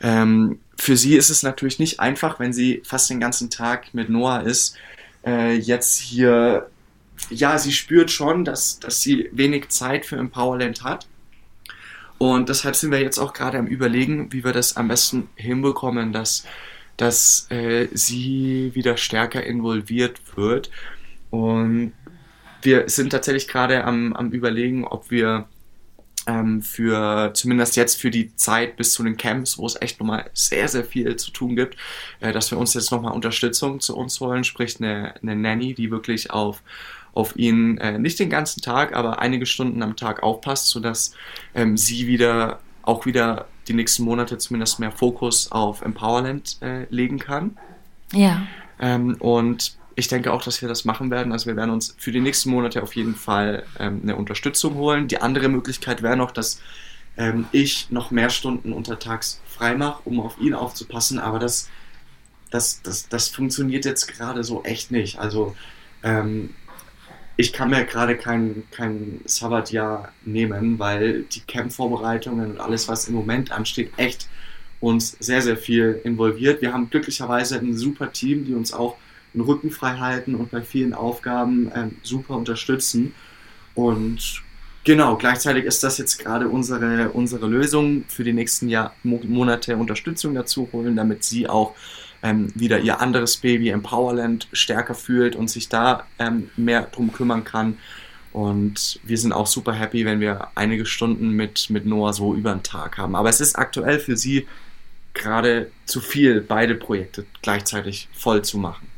S2: ähm, für sie ist es natürlich nicht einfach, wenn sie fast den ganzen Tag mit Noah ist, äh, jetzt hier ja, sie spürt schon, dass, dass sie wenig Zeit für Empowerland hat. Und deshalb sind wir jetzt auch gerade am Überlegen, wie wir das am besten hinbekommen, dass, dass äh, sie wieder stärker involviert wird. Und wir sind tatsächlich gerade am, am Überlegen, ob wir ähm, für zumindest jetzt für die Zeit bis zu den Camps, wo es echt nochmal sehr, sehr viel zu tun gibt, äh, dass wir uns jetzt nochmal Unterstützung zu uns holen, sprich eine, eine Nanny, die wirklich auf auf ihn äh, nicht den ganzen Tag, aber einige Stunden am Tag aufpasst, sodass ähm, sie wieder auch wieder die nächsten Monate zumindest mehr Fokus auf Empowerland äh, legen kann.
S1: Ja.
S2: Ähm, und ich denke auch, dass wir das machen werden. Also wir werden uns für die nächsten Monate auf jeden Fall ähm, eine Unterstützung holen. Die andere Möglichkeit wäre noch, dass ähm, ich noch mehr Stunden untertags frei mache, um auf ihn aufzupassen. Aber das, das, das, das funktioniert jetzt gerade so echt nicht. Also ähm, ich kann mir gerade kein, kein Sabbatjahr nehmen, weil die Camp-Vorbereitungen und alles, was im Moment ansteht, echt uns sehr, sehr viel involviert. Wir haben glücklicherweise ein super Team, die uns auch den Rücken frei halten und bei vielen Aufgaben ähm, super unterstützen. Und genau, gleichzeitig ist das jetzt gerade unsere, unsere Lösung für die nächsten Jahr, Monate Unterstützung dazu holen, damit sie auch ähm, wieder ihr anderes Baby Empowerland stärker fühlt und sich da ähm, mehr drum kümmern kann. Und wir sind auch super happy, wenn wir einige Stunden mit, mit Noah so über den Tag haben. Aber es ist aktuell für sie gerade zu viel, beide Projekte gleichzeitig voll zu machen.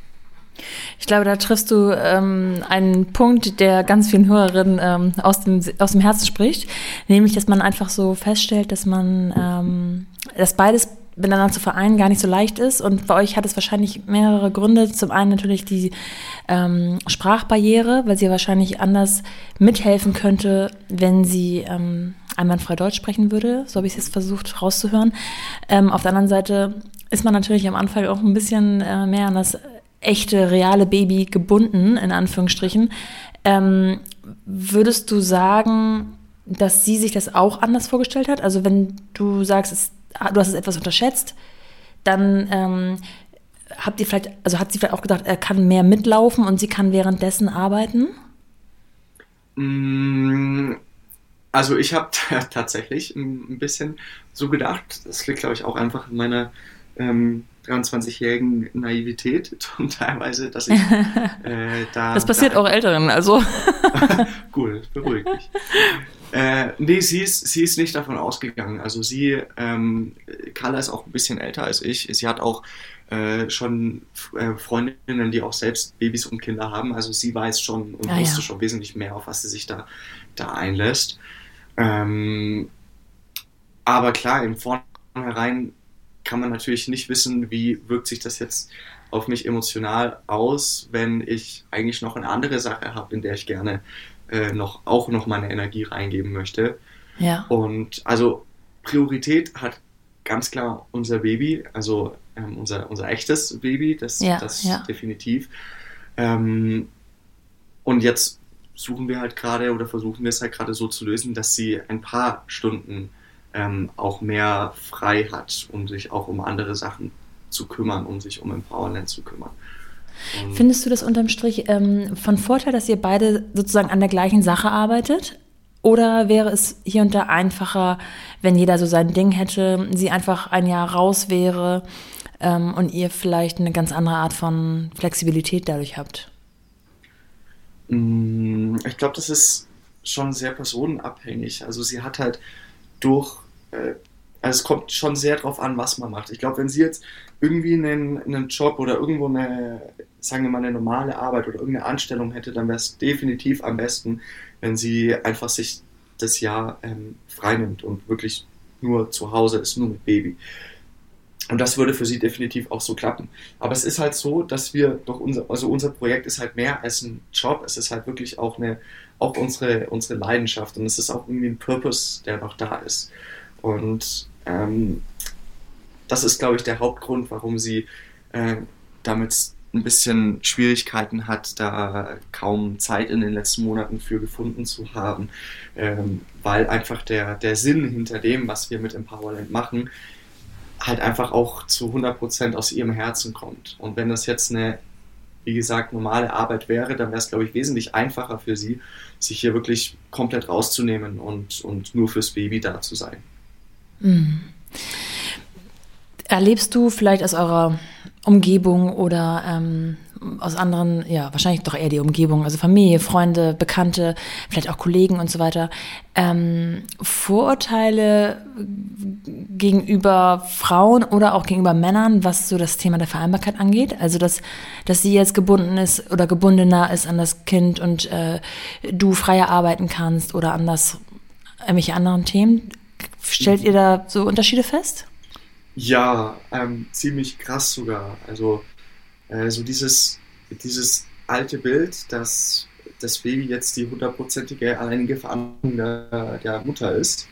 S1: Ich glaube, da triffst du ähm, einen Punkt, der ganz vielen Hörerinnen ähm, aus, dem, aus dem Herzen spricht, nämlich, dass man einfach so feststellt, dass man, ähm, dass beides miteinander zu vereinen gar nicht so leicht ist. Und bei euch hat es wahrscheinlich mehrere Gründe. Zum einen natürlich die ähm, Sprachbarriere, weil sie wahrscheinlich anders mithelfen könnte, wenn sie ähm, einwandfrei Deutsch sprechen würde. So habe ich es jetzt versucht rauszuhören. Ähm, auf der anderen Seite ist man natürlich am Anfang auch ein bisschen äh, mehr an das echte, reale Baby gebunden, in Anführungsstrichen. Ähm, würdest du sagen, dass sie sich das auch anders vorgestellt hat? Also wenn du sagst, es du hast es etwas unterschätzt, dann ähm, habt ihr vielleicht, also hat sie vielleicht auch gedacht, er kann mehr mitlaufen und sie kann währenddessen arbeiten?
S2: Mm, also ich habe <laughs> tatsächlich ein bisschen so gedacht, das liegt glaube ich auch einfach in meiner ähm, 23-jährigen Naivität <laughs> und teilweise, dass ich <laughs>
S1: äh, da. Das passiert da, auch Älteren, also. <laughs>
S2: cool, beruhigt mich. Äh, nee, sie ist, sie ist nicht davon ausgegangen. Also sie, ähm, Carla ist auch ein bisschen älter als ich. Sie hat auch äh, schon äh, Freundinnen, die auch selbst Babys und Kinder haben. Also sie weiß schon und ah, wusste ja. schon wesentlich mehr, auf was sie sich da, da einlässt. Ähm, aber klar, im Vornherein kann man natürlich nicht wissen, wie wirkt sich das jetzt auf mich emotional aus, wenn ich eigentlich noch eine andere Sache habe, in der ich gerne äh, noch auch noch meine Energie reingeben möchte.
S1: Ja.
S2: Und also Priorität hat ganz klar unser Baby, also ähm, unser, unser echtes Baby, das, ja, das ja. definitiv. Ähm, und jetzt suchen wir halt gerade oder versuchen wir es halt gerade so zu lösen, dass sie ein paar Stunden ähm, auch mehr frei hat, um sich auch um andere Sachen zu kümmern, um sich um Empowerland zu kümmern.
S1: Und Findest du das unterm Strich ähm, von Vorteil, dass ihr beide sozusagen an der gleichen Sache arbeitet? Oder wäre es hier und da einfacher, wenn jeder so sein Ding hätte, sie einfach ein Jahr raus wäre ähm, und ihr vielleicht eine ganz andere Art von Flexibilität dadurch habt?
S2: Mm, ich glaube, das ist schon sehr personenabhängig. Also sie hat halt durch äh, also es kommt schon sehr darauf an, was man macht. Ich glaube, wenn sie jetzt irgendwie einen, einen Job oder irgendwo eine, sagen wir mal, eine normale Arbeit oder irgendeine Anstellung hätte, dann wäre es definitiv am besten, wenn sie einfach sich das Jahr ähm, freinimmt und wirklich nur zu Hause ist, nur mit Baby. Und das würde für sie definitiv auch so klappen. Aber es ist halt so, dass wir doch unser, also unser Projekt ist halt mehr als ein Job. Es ist halt wirklich auch eine, auch unsere, unsere Leidenschaft und es ist auch irgendwie ein Purpose, der noch da ist. Und ähm, das ist, glaube ich, der Hauptgrund, warum sie äh, damit ein bisschen Schwierigkeiten hat, da kaum Zeit in den letzten Monaten für gefunden zu haben, ähm, weil einfach der, der Sinn hinter dem, was wir mit Empowerland machen, halt einfach auch zu 100% aus ihrem Herzen kommt. Und wenn das jetzt eine, wie gesagt, normale Arbeit wäre, dann wäre es, glaube ich, wesentlich einfacher für sie, sich hier wirklich komplett rauszunehmen und, und nur fürs Baby da zu sein.
S1: Mhm. Erlebst du vielleicht aus eurer Umgebung oder ähm, aus anderen, ja, wahrscheinlich doch eher die Umgebung, also Familie, Freunde, Bekannte, vielleicht auch Kollegen und so weiter, ähm, Vorurteile gegenüber Frauen oder auch gegenüber Männern, was so das Thema der Vereinbarkeit angeht? Also, dass, dass sie jetzt gebunden ist oder gebundener ist an das Kind und äh, du freier arbeiten kannst oder anders, irgendwelche anderen Themen? Stellt ihr da so Unterschiede fest?
S2: Ja, ähm, ziemlich krass sogar. Also äh, so dieses, dieses alte Bild, dass das Baby jetzt die hundertprozentige alleinige Verantwortung der, der Mutter ist,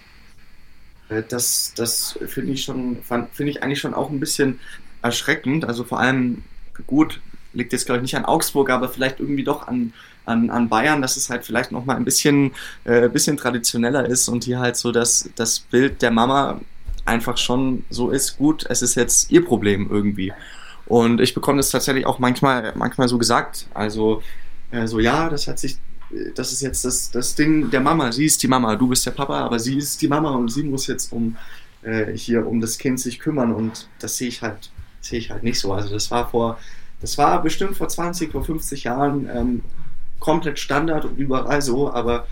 S2: äh, das, das finde ich schon, finde ich eigentlich schon auch ein bisschen erschreckend. Also vor allem gut, liegt jetzt glaube ich nicht an Augsburg, aber vielleicht irgendwie doch an, an, an Bayern, dass es halt vielleicht noch mal ein bisschen, äh, bisschen traditioneller ist und hier halt so das, das Bild der Mama einfach schon so ist, gut, es ist jetzt ihr Problem irgendwie. Und ich bekomme das tatsächlich auch manchmal, manchmal so gesagt. Also, äh, so, ja, das hat sich, das ist jetzt das, das Ding der Mama. Sie ist die Mama, du bist der Papa, aber sie ist die Mama und sie muss jetzt um äh, hier um das Kind sich kümmern. Und das sehe ich halt, sehe ich halt nicht so. Also, das war vor, das war bestimmt vor 20, vor 50 Jahren ähm, komplett Standard und überall so, aber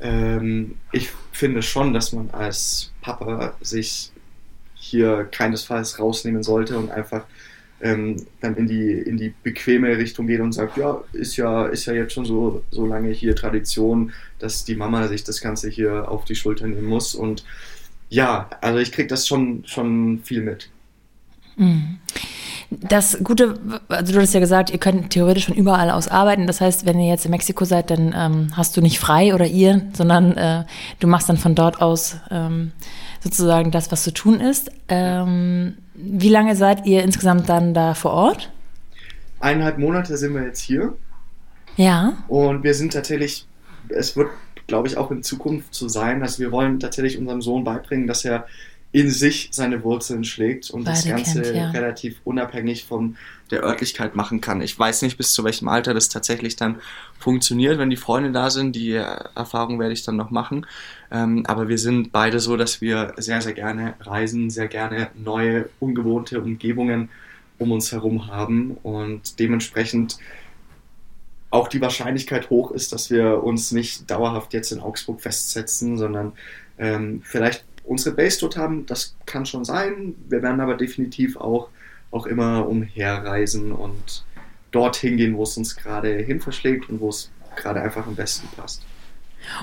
S2: ähm, ich finde schon, dass man als Papa sich hier keinesfalls rausnehmen sollte und einfach ähm, dann in die, in die bequeme Richtung geht und sagt, ja, ist ja, ist ja jetzt schon so, so lange hier Tradition, dass die Mama sich das Ganze hier auf die Schulter nehmen muss. Und ja, also ich kriege das schon, schon viel mit.
S1: Mhm. Das Gute, also du hast ja gesagt, ihr könnt theoretisch von überall aus arbeiten. Das heißt, wenn ihr jetzt in Mexiko seid, dann ähm, hast du nicht frei oder ihr, sondern äh, du machst dann von dort aus ähm, sozusagen das, was zu tun ist. Ähm, wie lange seid ihr insgesamt dann da vor Ort?
S2: Eineinhalb Monate sind wir jetzt hier.
S1: Ja.
S2: Und wir sind tatsächlich, es wird, glaube ich, auch in Zukunft so sein, dass wir wollen tatsächlich unserem Sohn beibringen, dass er in sich seine Wurzeln schlägt und Beide das Ganze kennt, ja. relativ unabhängig vom der Örtlichkeit machen kann. Ich weiß nicht, bis zu welchem Alter das tatsächlich dann funktioniert, wenn die Freunde da sind. Die Erfahrung werde ich dann noch machen. Ähm, aber wir sind beide so, dass wir sehr, sehr gerne reisen, sehr gerne neue, ungewohnte Umgebungen um uns herum haben und dementsprechend auch die Wahrscheinlichkeit hoch ist, dass wir uns nicht dauerhaft jetzt in Augsburg festsetzen, sondern ähm, vielleicht unsere Base dort haben. Das kann schon sein. Wir werden aber definitiv auch, auch immer umherreisen und dorthin gehen, wo es uns gerade hin verschlägt und wo es gerade einfach am besten passt.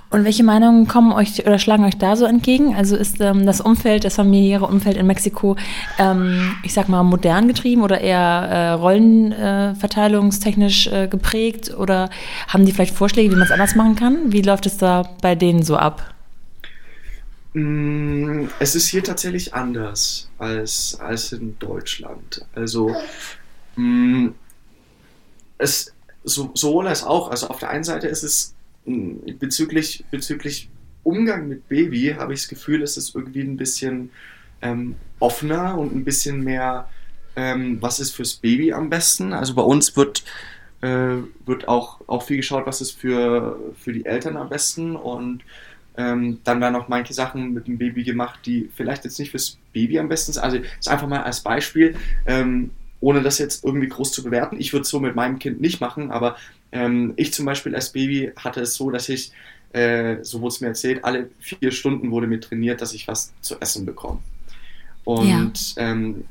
S1: Und welche Meinungen kommen euch oder schlagen euch da so entgegen? Also ist ähm, das Umfeld, das familiäre Umfeld in Mexiko, ähm, ich sag mal, modern getrieben oder eher äh, rollenverteilungstechnisch äh, äh, geprägt? Oder haben die vielleicht Vorschläge, wie man es anders machen kann? Wie läuft es da bei denen so ab?
S2: Mm, es ist hier tatsächlich anders als, als in Deutschland. Also mm, es so, sowohl als auch. Also auf der einen Seite ist es bezüglich, bezüglich Umgang mit Baby habe ich das Gefühl, es ist irgendwie ein bisschen ähm, offener und ein bisschen mehr, ähm, was ist fürs Baby am besten. Also bei uns wird, äh, wird auch, auch viel geschaut, was ist für, für die Eltern am besten und ähm, dann werden auch manche Sachen mit dem Baby gemacht, die vielleicht jetzt nicht fürs Baby am besten sind. Also ist einfach mal als Beispiel, ähm, ohne das jetzt irgendwie groß zu bewerten. Ich würde es so mit meinem Kind nicht machen, aber ähm, ich zum Beispiel als Baby hatte es so, dass ich, äh, so wurde es mir erzählt, alle vier Stunden wurde mir trainiert, dass ich was zu essen bekomme. Und ja. ähm,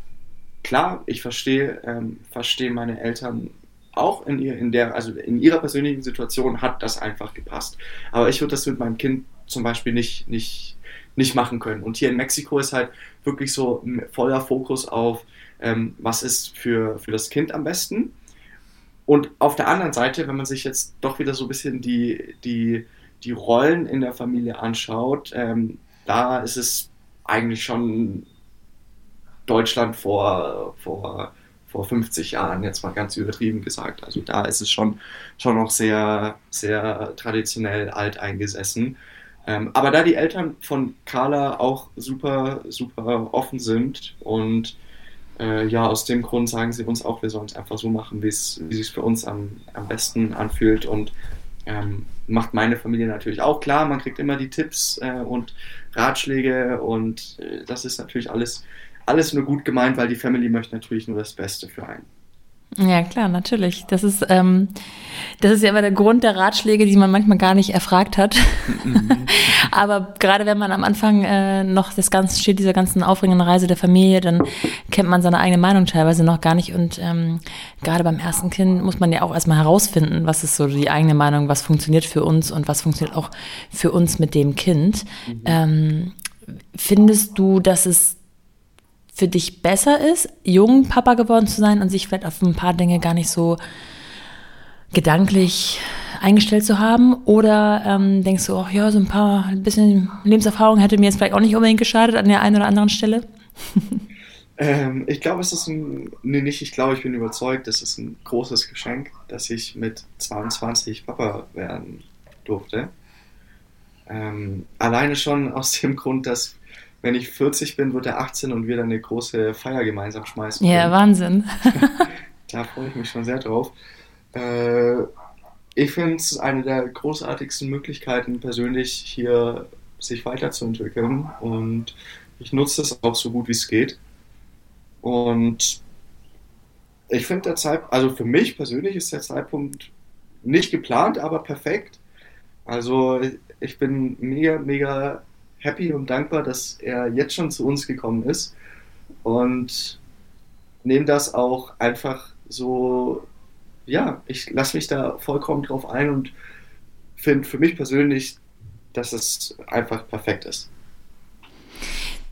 S2: klar, ich verstehe, ähm, verstehe meine Eltern auch in, ihr, in der, also in ihrer persönlichen Situation hat das einfach gepasst. Aber ich würde das mit meinem Kind zum Beispiel nicht, nicht, nicht machen können. Und hier in Mexiko ist halt wirklich so ein voller Fokus auf, ähm, was ist für, für das Kind am besten. Und auf der anderen Seite, wenn man sich jetzt doch wieder so ein bisschen die, die, die Rollen in der Familie anschaut, ähm, da ist es eigentlich schon Deutschland vor, vor, vor 50 Jahren, jetzt mal ganz übertrieben gesagt. Also da ist es schon, schon noch sehr, sehr traditionell alt eingesessen. Ähm, aber da die Eltern von Carla auch super, super offen sind und äh, ja, aus dem Grund sagen sie uns auch, wir sollen es einfach so machen, wie es sich für uns am, am besten anfühlt und ähm, macht meine Familie natürlich auch klar. Man kriegt immer die Tipps äh, und Ratschläge und äh, das ist natürlich alles, alles nur gut gemeint, weil die Family möchte natürlich nur das Beste für einen.
S1: Ja, klar, natürlich. Das ist, ähm, das ist ja immer der Grund der Ratschläge, die man manchmal gar nicht erfragt hat. <laughs> Aber gerade wenn man am Anfang äh, noch das Ganze steht, dieser ganzen aufregenden Reise der Familie, dann kennt man seine eigene Meinung teilweise noch gar nicht. Und ähm, gerade beim ersten Kind muss man ja auch erstmal herausfinden, was ist so die eigene Meinung, was funktioniert für uns und was funktioniert auch für uns mit dem Kind. Mhm. Ähm, findest du, dass es für dich besser ist, jung Papa geworden zu sein und sich vielleicht auf ein paar Dinge gar nicht so gedanklich eingestellt zu haben? Oder ähm, denkst du, ach ja, so ein paar, ein bisschen Lebenserfahrung hätte mir jetzt vielleicht auch nicht unbedingt geschadet an der einen oder anderen Stelle? <laughs>
S2: ähm, ich glaube, es ist ein, nee, nicht ich glaube, ich bin überzeugt, es ist ein großes Geschenk, dass ich mit 22 Papa werden durfte. Ähm, alleine schon aus dem Grund, dass wenn ich 40 bin, wird er 18 und wir dann eine große Feier gemeinsam schmeißen.
S1: Ja, können. Wahnsinn. <laughs>
S2: da freue ich mich schon sehr drauf. Äh, ich finde es eine der großartigsten Möglichkeiten, persönlich hier sich weiterzuentwickeln und ich nutze es auch so gut wie es geht. Und ich finde der Zeitpunkt, also für mich persönlich ist der Zeitpunkt nicht geplant, aber perfekt. Also ich bin mega, mega happy und dankbar, dass er jetzt schon zu uns gekommen ist und nehme das auch einfach so, ja, ich lasse mich da vollkommen drauf ein und finde für mich persönlich, dass es einfach perfekt ist.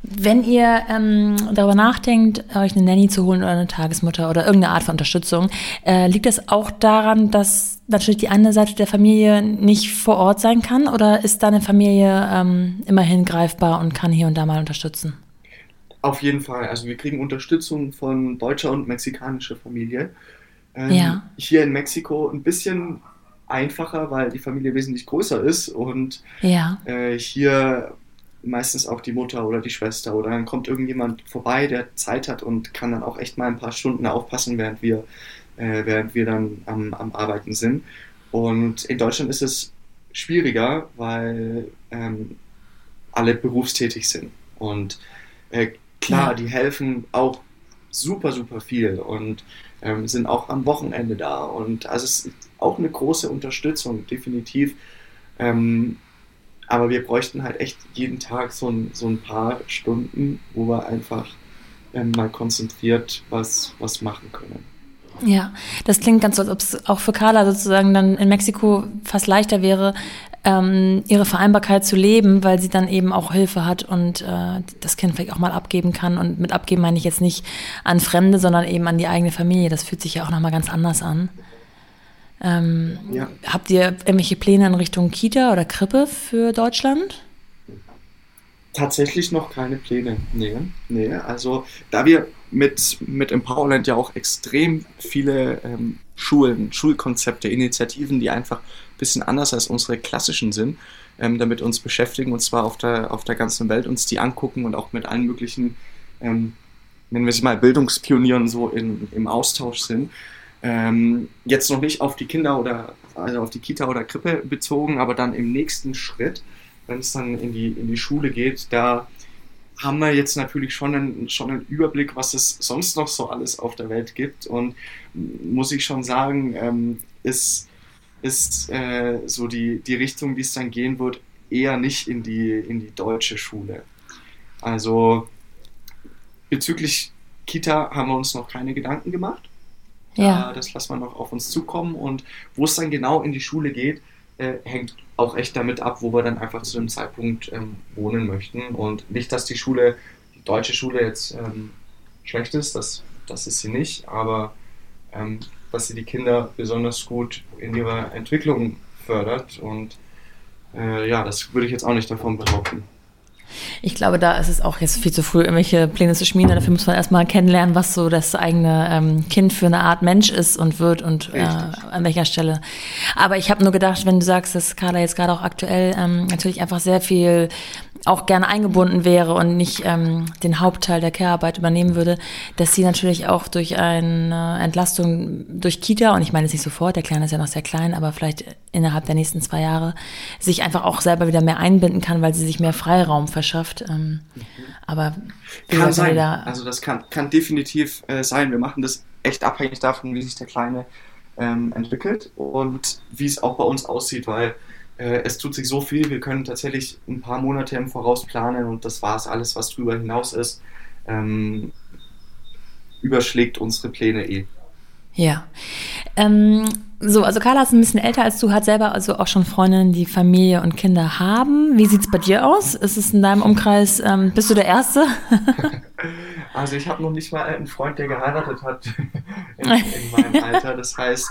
S1: Wenn ihr ähm, darüber nachdenkt, euch eine Nanny zu holen oder eine Tagesmutter oder irgendeine Art von Unterstützung, äh, liegt das auch daran, dass natürlich die eine Seite der Familie nicht vor Ort sein kann oder ist deine Familie ähm, immerhin greifbar und kann hier und da mal unterstützen?
S2: Auf jeden Fall. Also wir kriegen Unterstützung von deutscher und mexikanischer Familie.
S1: Ähm, ja.
S2: Hier in Mexiko ein bisschen einfacher, weil die Familie wesentlich größer ist und
S1: ja.
S2: äh, hier meistens auch die Mutter oder die Schwester oder dann kommt irgendjemand vorbei, der Zeit hat und kann dann auch echt mal ein paar Stunden aufpassen, während wir, äh, während wir dann am, am Arbeiten sind. Und in Deutschland ist es schwieriger, weil ähm, alle berufstätig sind. Und äh, klar, die helfen auch super, super viel und ähm, sind auch am Wochenende da. Und also es ist auch eine große Unterstützung, definitiv. Ähm, aber wir bräuchten halt echt jeden Tag so ein, so ein paar Stunden, wo wir einfach ähm, mal konzentriert was, was machen können.
S1: Ja, das klingt ganz so, als ob es auch für Carla sozusagen dann in Mexiko fast leichter wäre, ähm, ihre Vereinbarkeit zu leben, weil sie dann eben auch Hilfe hat und äh, das Kind vielleicht auch mal abgeben kann. Und mit abgeben meine ich jetzt nicht an Fremde, sondern eben an die eigene Familie. Das fühlt sich ja auch nochmal ganz anders an. Ähm, ja. Habt ihr irgendwelche Pläne in Richtung Kita oder Krippe für Deutschland?
S2: Tatsächlich noch keine Pläne. Nee, nee. Also da wir mit, mit Empowerland ja auch extrem viele ähm, Schulen, Schulkonzepte, Initiativen, die einfach ein bisschen anders als unsere klassischen sind, ähm, damit uns beschäftigen und zwar auf der, auf der ganzen Welt uns die angucken und auch mit allen möglichen, ähm, nennen wir sie mal, Bildungspionieren so in, im Austausch sind. Ähm, jetzt noch nicht auf die Kinder oder also auf die Kita oder Krippe bezogen, aber dann im nächsten Schritt wenn es dann in die, in die Schule geht, da haben wir jetzt natürlich schon einen, schon einen Überblick, was es sonst noch so alles auf der Welt gibt. Und muss ich schon sagen, ähm, ist, ist äh, so die, die Richtung, die es dann gehen wird, eher nicht in die, in die deutsche Schule. Also bezüglich Kita haben wir uns noch keine Gedanken gemacht. Ja. das lassen wir noch auf uns zukommen. Und wo es dann genau in die Schule geht, äh, hängt auch echt damit ab, wo wir dann einfach zu dem Zeitpunkt ähm, wohnen möchten. Und nicht, dass die Schule, die deutsche Schule jetzt ähm, schlecht ist, das, das ist sie nicht, aber ähm, dass sie die Kinder besonders gut in ihrer Entwicklung fördert. Und äh, ja, das würde ich jetzt auch nicht davon behaupten.
S1: Ich glaube, da ist es auch jetzt viel zu früh, irgendwelche Pläne zu schmieden. Dafür muss man erstmal kennenlernen, was so das eigene ähm, Kind für eine Art Mensch ist und wird und äh, an welcher Stelle. Aber ich habe nur gedacht, wenn du sagst, dass Carla jetzt gerade auch aktuell ähm, natürlich einfach sehr viel auch gerne eingebunden wäre und nicht ähm, den Hauptteil der Care-Arbeit übernehmen würde, dass sie natürlich auch durch eine Entlastung durch Kita, und ich meine es nicht sofort, der Kleine ist ja noch sehr klein, aber vielleicht innerhalb der nächsten zwei Jahre, sich einfach auch selber wieder mehr einbinden kann, weil sie sich mehr Freiraum verschafft. Ähm, mhm. Aber
S2: kann sein. Da also das kann, kann definitiv äh, sein. Wir machen das echt abhängig davon, wie sich der Kleine ähm, entwickelt und wie es auch bei uns aussieht, weil äh, es tut sich so viel, wir können tatsächlich ein paar Monate im Voraus planen und das war es alles, was drüber hinaus ist, ähm, überschlägt unsere Pläne eh.
S1: Ja. Ähm, so, also Carla ist ein bisschen älter als du, hat selber also auch schon Freundinnen, die Familie und Kinder haben. Wie sieht es bei dir aus? Ist es in deinem Umkreis, ähm, bist du der Erste? <laughs>
S2: also ich habe noch nicht mal einen Freund, der geheiratet hat <laughs> in, in meinem Alter. Das heißt,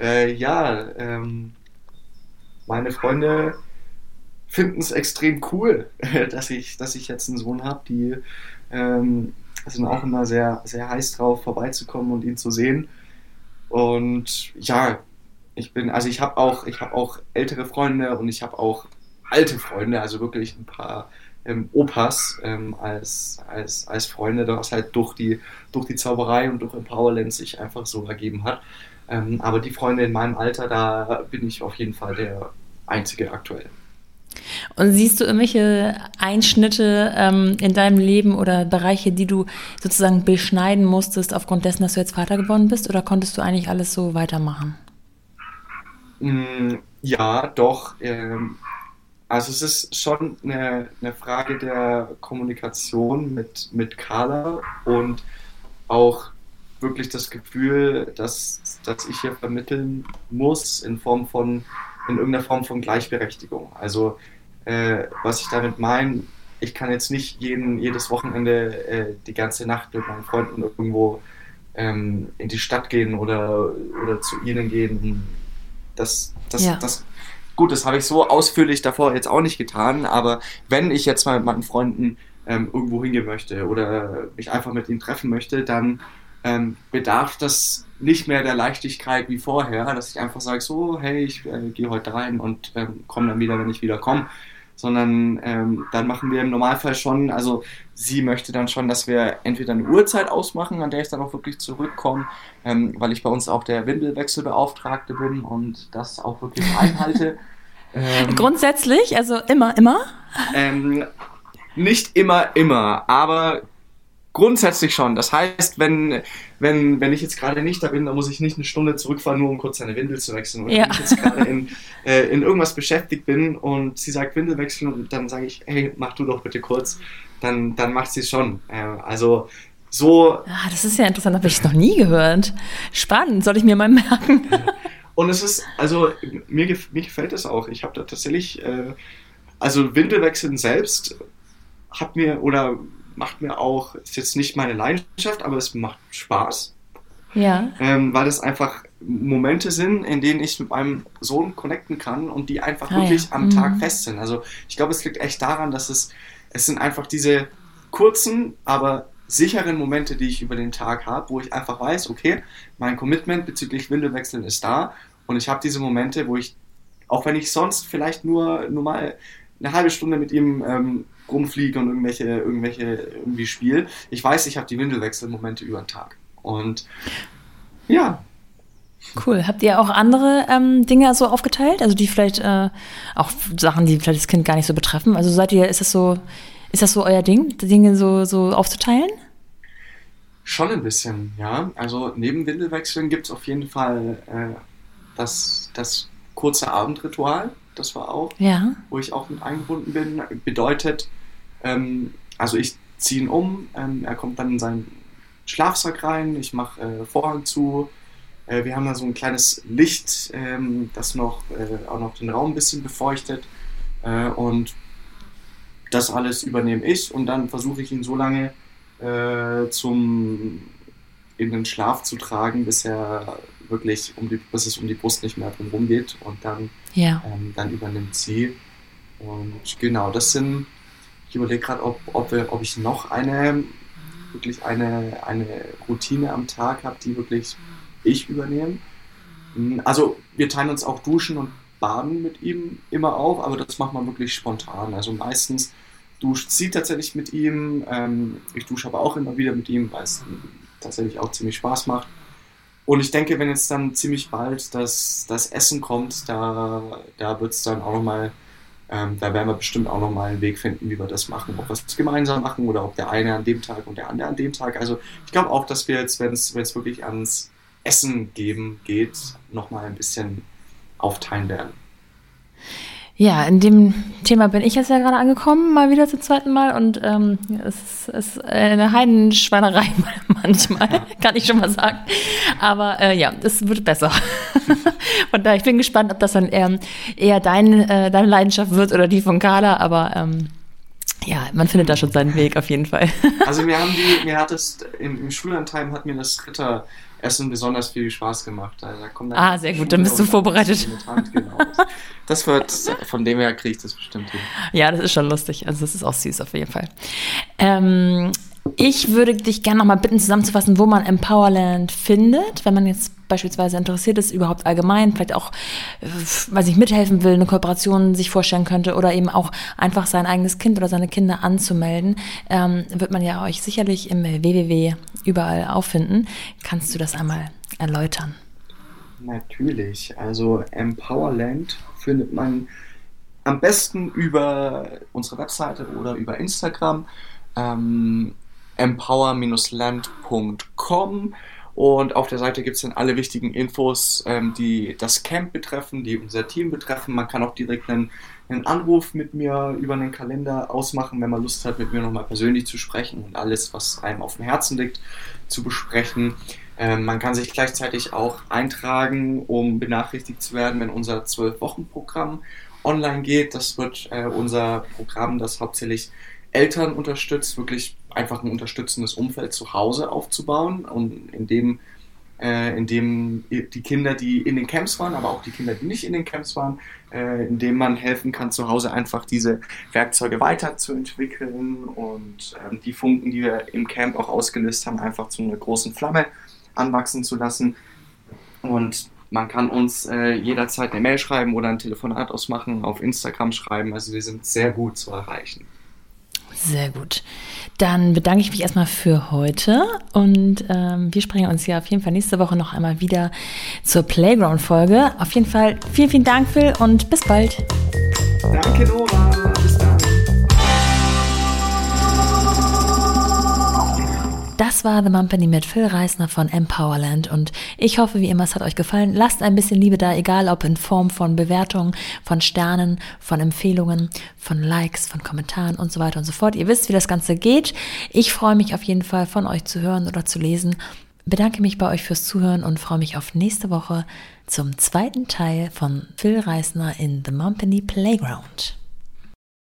S2: äh, ja, ähm, meine Freunde finden es extrem cool, <laughs> dass ich, dass ich jetzt einen Sohn habe. Die ähm, sind auch immer sehr, sehr heiß drauf, vorbeizukommen und ihn zu sehen. Und ja, ich bin, also ich habe auch, ich habe auch ältere Freunde und ich habe auch alte Freunde, also wirklich ein paar ähm, Opas ähm, als, als, als Freunde, was halt durch die, durch die Zauberei und durch Empowerland sich einfach so ergeben hat. Ähm, aber die Freunde in meinem Alter, da bin ich auf jeden Fall der einzige aktuell.
S1: Und siehst du irgendwelche Einschnitte ähm, in deinem Leben oder Bereiche, die du sozusagen beschneiden musstest aufgrund dessen, dass du jetzt Vater geworden bist? Oder konntest du eigentlich alles so weitermachen?
S2: Mm, ja, doch. Ähm, also es ist schon eine, eine, Frage der Kommunikation mit, mit Carla und auch wirklich das Gefühl, dass, dass ich hier vermitteln muss in Form von in irgendeiner Form von Gleichberechtigung. Also äh, was ich damit meine, ich kann jetzt nicht jeden, jedes Wochenende äh, die ganze Nacht mit meinen Freunden irgendwo ähm, in die Stadt gehen oder, oder zu ihnen gehen. Das, das, ja. das, gut, das habe ich so ausführlich davor jetzt auch nicht getan, aber wenn ich jetzt mal mit meinen Freunden ähm, irgendwo hingehen möchte oder mich einfach mit ihnen treffen möchte, dann ähm, bedarf das nicht mehr der Leichtigkeit wie vorher, dass ich einfach sage, so, hey, ich äh, gehe heute rein und ähm, komme dann wieder, wenn ich wieder komme, sondern ähm, dann machen wir im Normalfall schon, also sie möchte dann schon, dass wir entweder eine Uhrzeit ausmachen, an der ich dann auch wirklich zurückkomme, ähm, weil ich bei uns auch der Windelwechselbeauftragte bin und das auch wirklich einhalte. <laughs>
S1: ähm, Grundsätzlich, also immer, immer?
S2: Ähm, nicht immer, immer, aber Grundsätzlich schon. Das heißt, wenn, wenn, wenn ich jetzt gerade nicht da bin, dann muss ich nicht eine Stunde zurückfahren, nur um kurz eine Windel zu wechseln. Oder ja. wenn ich jetzt gerade in, äh, in irgendwas beschäftigt bin und sie sagt Windel wechseln und dann sage ich, hey, mach du doch bitte kurz, dann, dann macht sie es schon. Äh, also so.
S1: Ah, das ist ja interessant, habe ich noch nie gehört. Spannend, soll ich mir mal <laughs> merken. <laughs>
S2: und es ist, also mir, mir gefällt es auch. Ich habe da tatsächlich, äh, also Windelwechseln selbst hat mir oder macht mir auch, ist jetzt nicht meine Leidenschaft, aber es macht Spaß.
S1: Ja.
S2: Ähm, weil es einfach Momente sind, in denen ich mit meinem Sohn connecten kann und die einfach ah, wirklich ja. am mhm. Tag fest sind. Also ich glaube, es liegt echt daran, dass es, es sind einfach diese kurzen, aber sicheren Momente, die ich über den Tag habe, wo ich einfach weiß, okay, mein Commitment bezüglich Windelwechseln ist da und ich habe diese Momente, wo ich, auch wenn ich sonst vielleicht nur, nur mal eine halbe Stunde mit ihm ähm, rumfliege und irgendwelche, irgendwelche irgendwie spiele. Ich weiß, ich habe die Windelwechselmomente über den Tag. Und ja.
S1: Cool. Habt ihr auch andere ähm, Dinge so aufgeteilt? Also die vielleicht äh, auch Sachen, die vielleicht das Kind gar nicht so betreffen? Also seid ihr, ist das so, ist das so euer Ding, Dinge so, so aufzuteilen?
S2: Schon ein bisschen, ja. Also neben Windelwechseln gibt es auf jeden Fall äh, das, das kurze Abendritual das war auch,
S1: ja.
S2: wo ich auch mit eingebunden bin. Bedeutet, ähm, also ich ziehe ihn um, ähm, er kommt dann in seinen Schlafsack rein, ich mache äh, Vorhang zu, äh, wir haben da so ein kleines Licht, ähm, das noch, äh, auch noch den Raum ein bisschen befeuchtet äh, und das alles übernehme ich und dann versuche ich ihn so lange äh, zum in den Schlaf zu tragen, bis er wirklich um die, bis es um die Brust nicht mehr drum geht und dann,
S1: ja.
S2: ähm, dann übernimmt sie. Und genau, das sind, ich überlege gerade, ob, ob, ob ich noch eine, wirklich eine, eine Routine am Tag habe, die wirklich ich übernehme. Hm, also wir teilen uns auch Duschen und Baden mit ihm immer auf, aber das macht man wirklich spontan. Also meistens duscht sie tatsächlich mit ihm. Ähm, ich dusche aber auch immer wieder mit ihm, weil es tatsächlich auch ziemlich Spaß macht. Und ich denke, wenn jetzt dann ziemlich bald das, das Essen kommt, da, da wird es dann auch nochmal, ähm, da werden wir bestimmt auch nochmal einen Weg finden, wie wir das machen. Ob wir es gemeinsam machen oder ob der eine an dem Tag und der andere an dem Tag. Also ich glaube auch, dass wir jetzt, wenn es wirklich ans Essen geben geht, nochmal ein bisschen aufteilen werden.
S1: Ja, in dem Thema bin ich jetzt ja gerade angekommen, mal wieder zum zweiten Mal. Und ähm, es ist eine Heidenschweinerei <laughs> manchmal, kann ich schon mal sagen. Aber äh, ja, es wird besser. <laughs> von daher, ich bin gespannt, ob das dann eher, eher dein, äh, deine Leidenschaft wird oder die von Carla. Aber ähm, ja, man findet da schon seinen Weg auf jeden Fall.
S2: also mir haben die, <laughs> mir hat es im, im Schullandheim hat mir das Ritter Essen besonders viel Spaß gemacht. Da,
S1: kommt ah, sehr gut, dann bist du vorbereitet.
S2: Genau. Das wird, von dem her kriege ich das bestimmt hin.
S1: Ja, das ist schon lustig. Also das ist auch süß auf jeden Fall. Ähm, ich würde dich gerne noch mal bitten, zusammenzufassen, wo man Empowerland findet, wenn man jetzt beispielsweise interessiert ist, überhaupt allgemein, vielleicht auch, äh, weiß ich, mithelfen will, eine Kooperation sich vorstellen könnte oder eben auch einfach sein eigenes Kind oder seine Kinder anzumelden, ähm, wird man ja euch sicherlich im www überall auffinden. Kannst du das einmal erläutern?
S2: Natürlich. Also Empowerland findet man am besten über unsere Webseite oder über Instagram. Ähm, empower-land.com und auf der Seite gibt es dann alle wichtigen Infos, ähm, die das Camp betreffen, die unser Team betreffen. Man kann auch direkt einen, einen Anruf mit mir über einen Kalender ausmachen, wenn man Lust hat, mit mir nochmal persönlich zu sprechen und alles, was einem auf dem Herzen liegt, zu besprechen. Ähm, man kann sich gleichzeitig auch eintragen, um benachrichtigt zu werden, wenn unser 12-Wochen-Programm online geht. Das wird äh, unser Programm, das hauptsächlich Eltern unterstützt, wirklich einfach ein unterstützendes Umfeld zu Hause aufzubauen und in dem, äh, in dem die Kinder, die in den Camps waren, aber auch die Kinder, die nicht in den Camps waren, äh, in dem man helfen kann, zu Hause einfach diese Werkzeuge weiterzuentwickeln und äh, die Funken, die wir im Camp auch ausgelöst haben, einfach zu einer großen Flamme anwachsen zu lassen. Und man kann uns äh, jederzeit eine Mail schreiben oder ein Telefonat ausmachen, auf Instagram schreiben. Also wir sind sehr gut zu erreichen.
S1: Sehr gut. Dann bedanke ich mich erstmal für heute und ähm, wir sprechen uns ja auf jeden Fall nächste Woche noch einmal wieder zur Playground-Folge. Auf jeden Fall vielen, vielen Dank, Phil, und bis bald.
S2: Danke, Nora.
S1: Das war The Mumpany mit Phil Reisner von Empowerland und ich hoffe, wie immer, es hat euch gefallen. Lasst ein bisschen Liebe da, egal ob in Form von Bewertungen, von Sternen, von Empfehlungen, von Likes, von Kommentaren und so weiter und so fort. Ihr wisst, wie das Ganze geht. Ich freue mich auf jeden Fall, von euch zu hören oder zu lesen. Bedanke mich bei euch fürs Zuhören und freue mich auf nächste Woche zum zweiten Teil von Phil Reisner in The Mumpany Playground.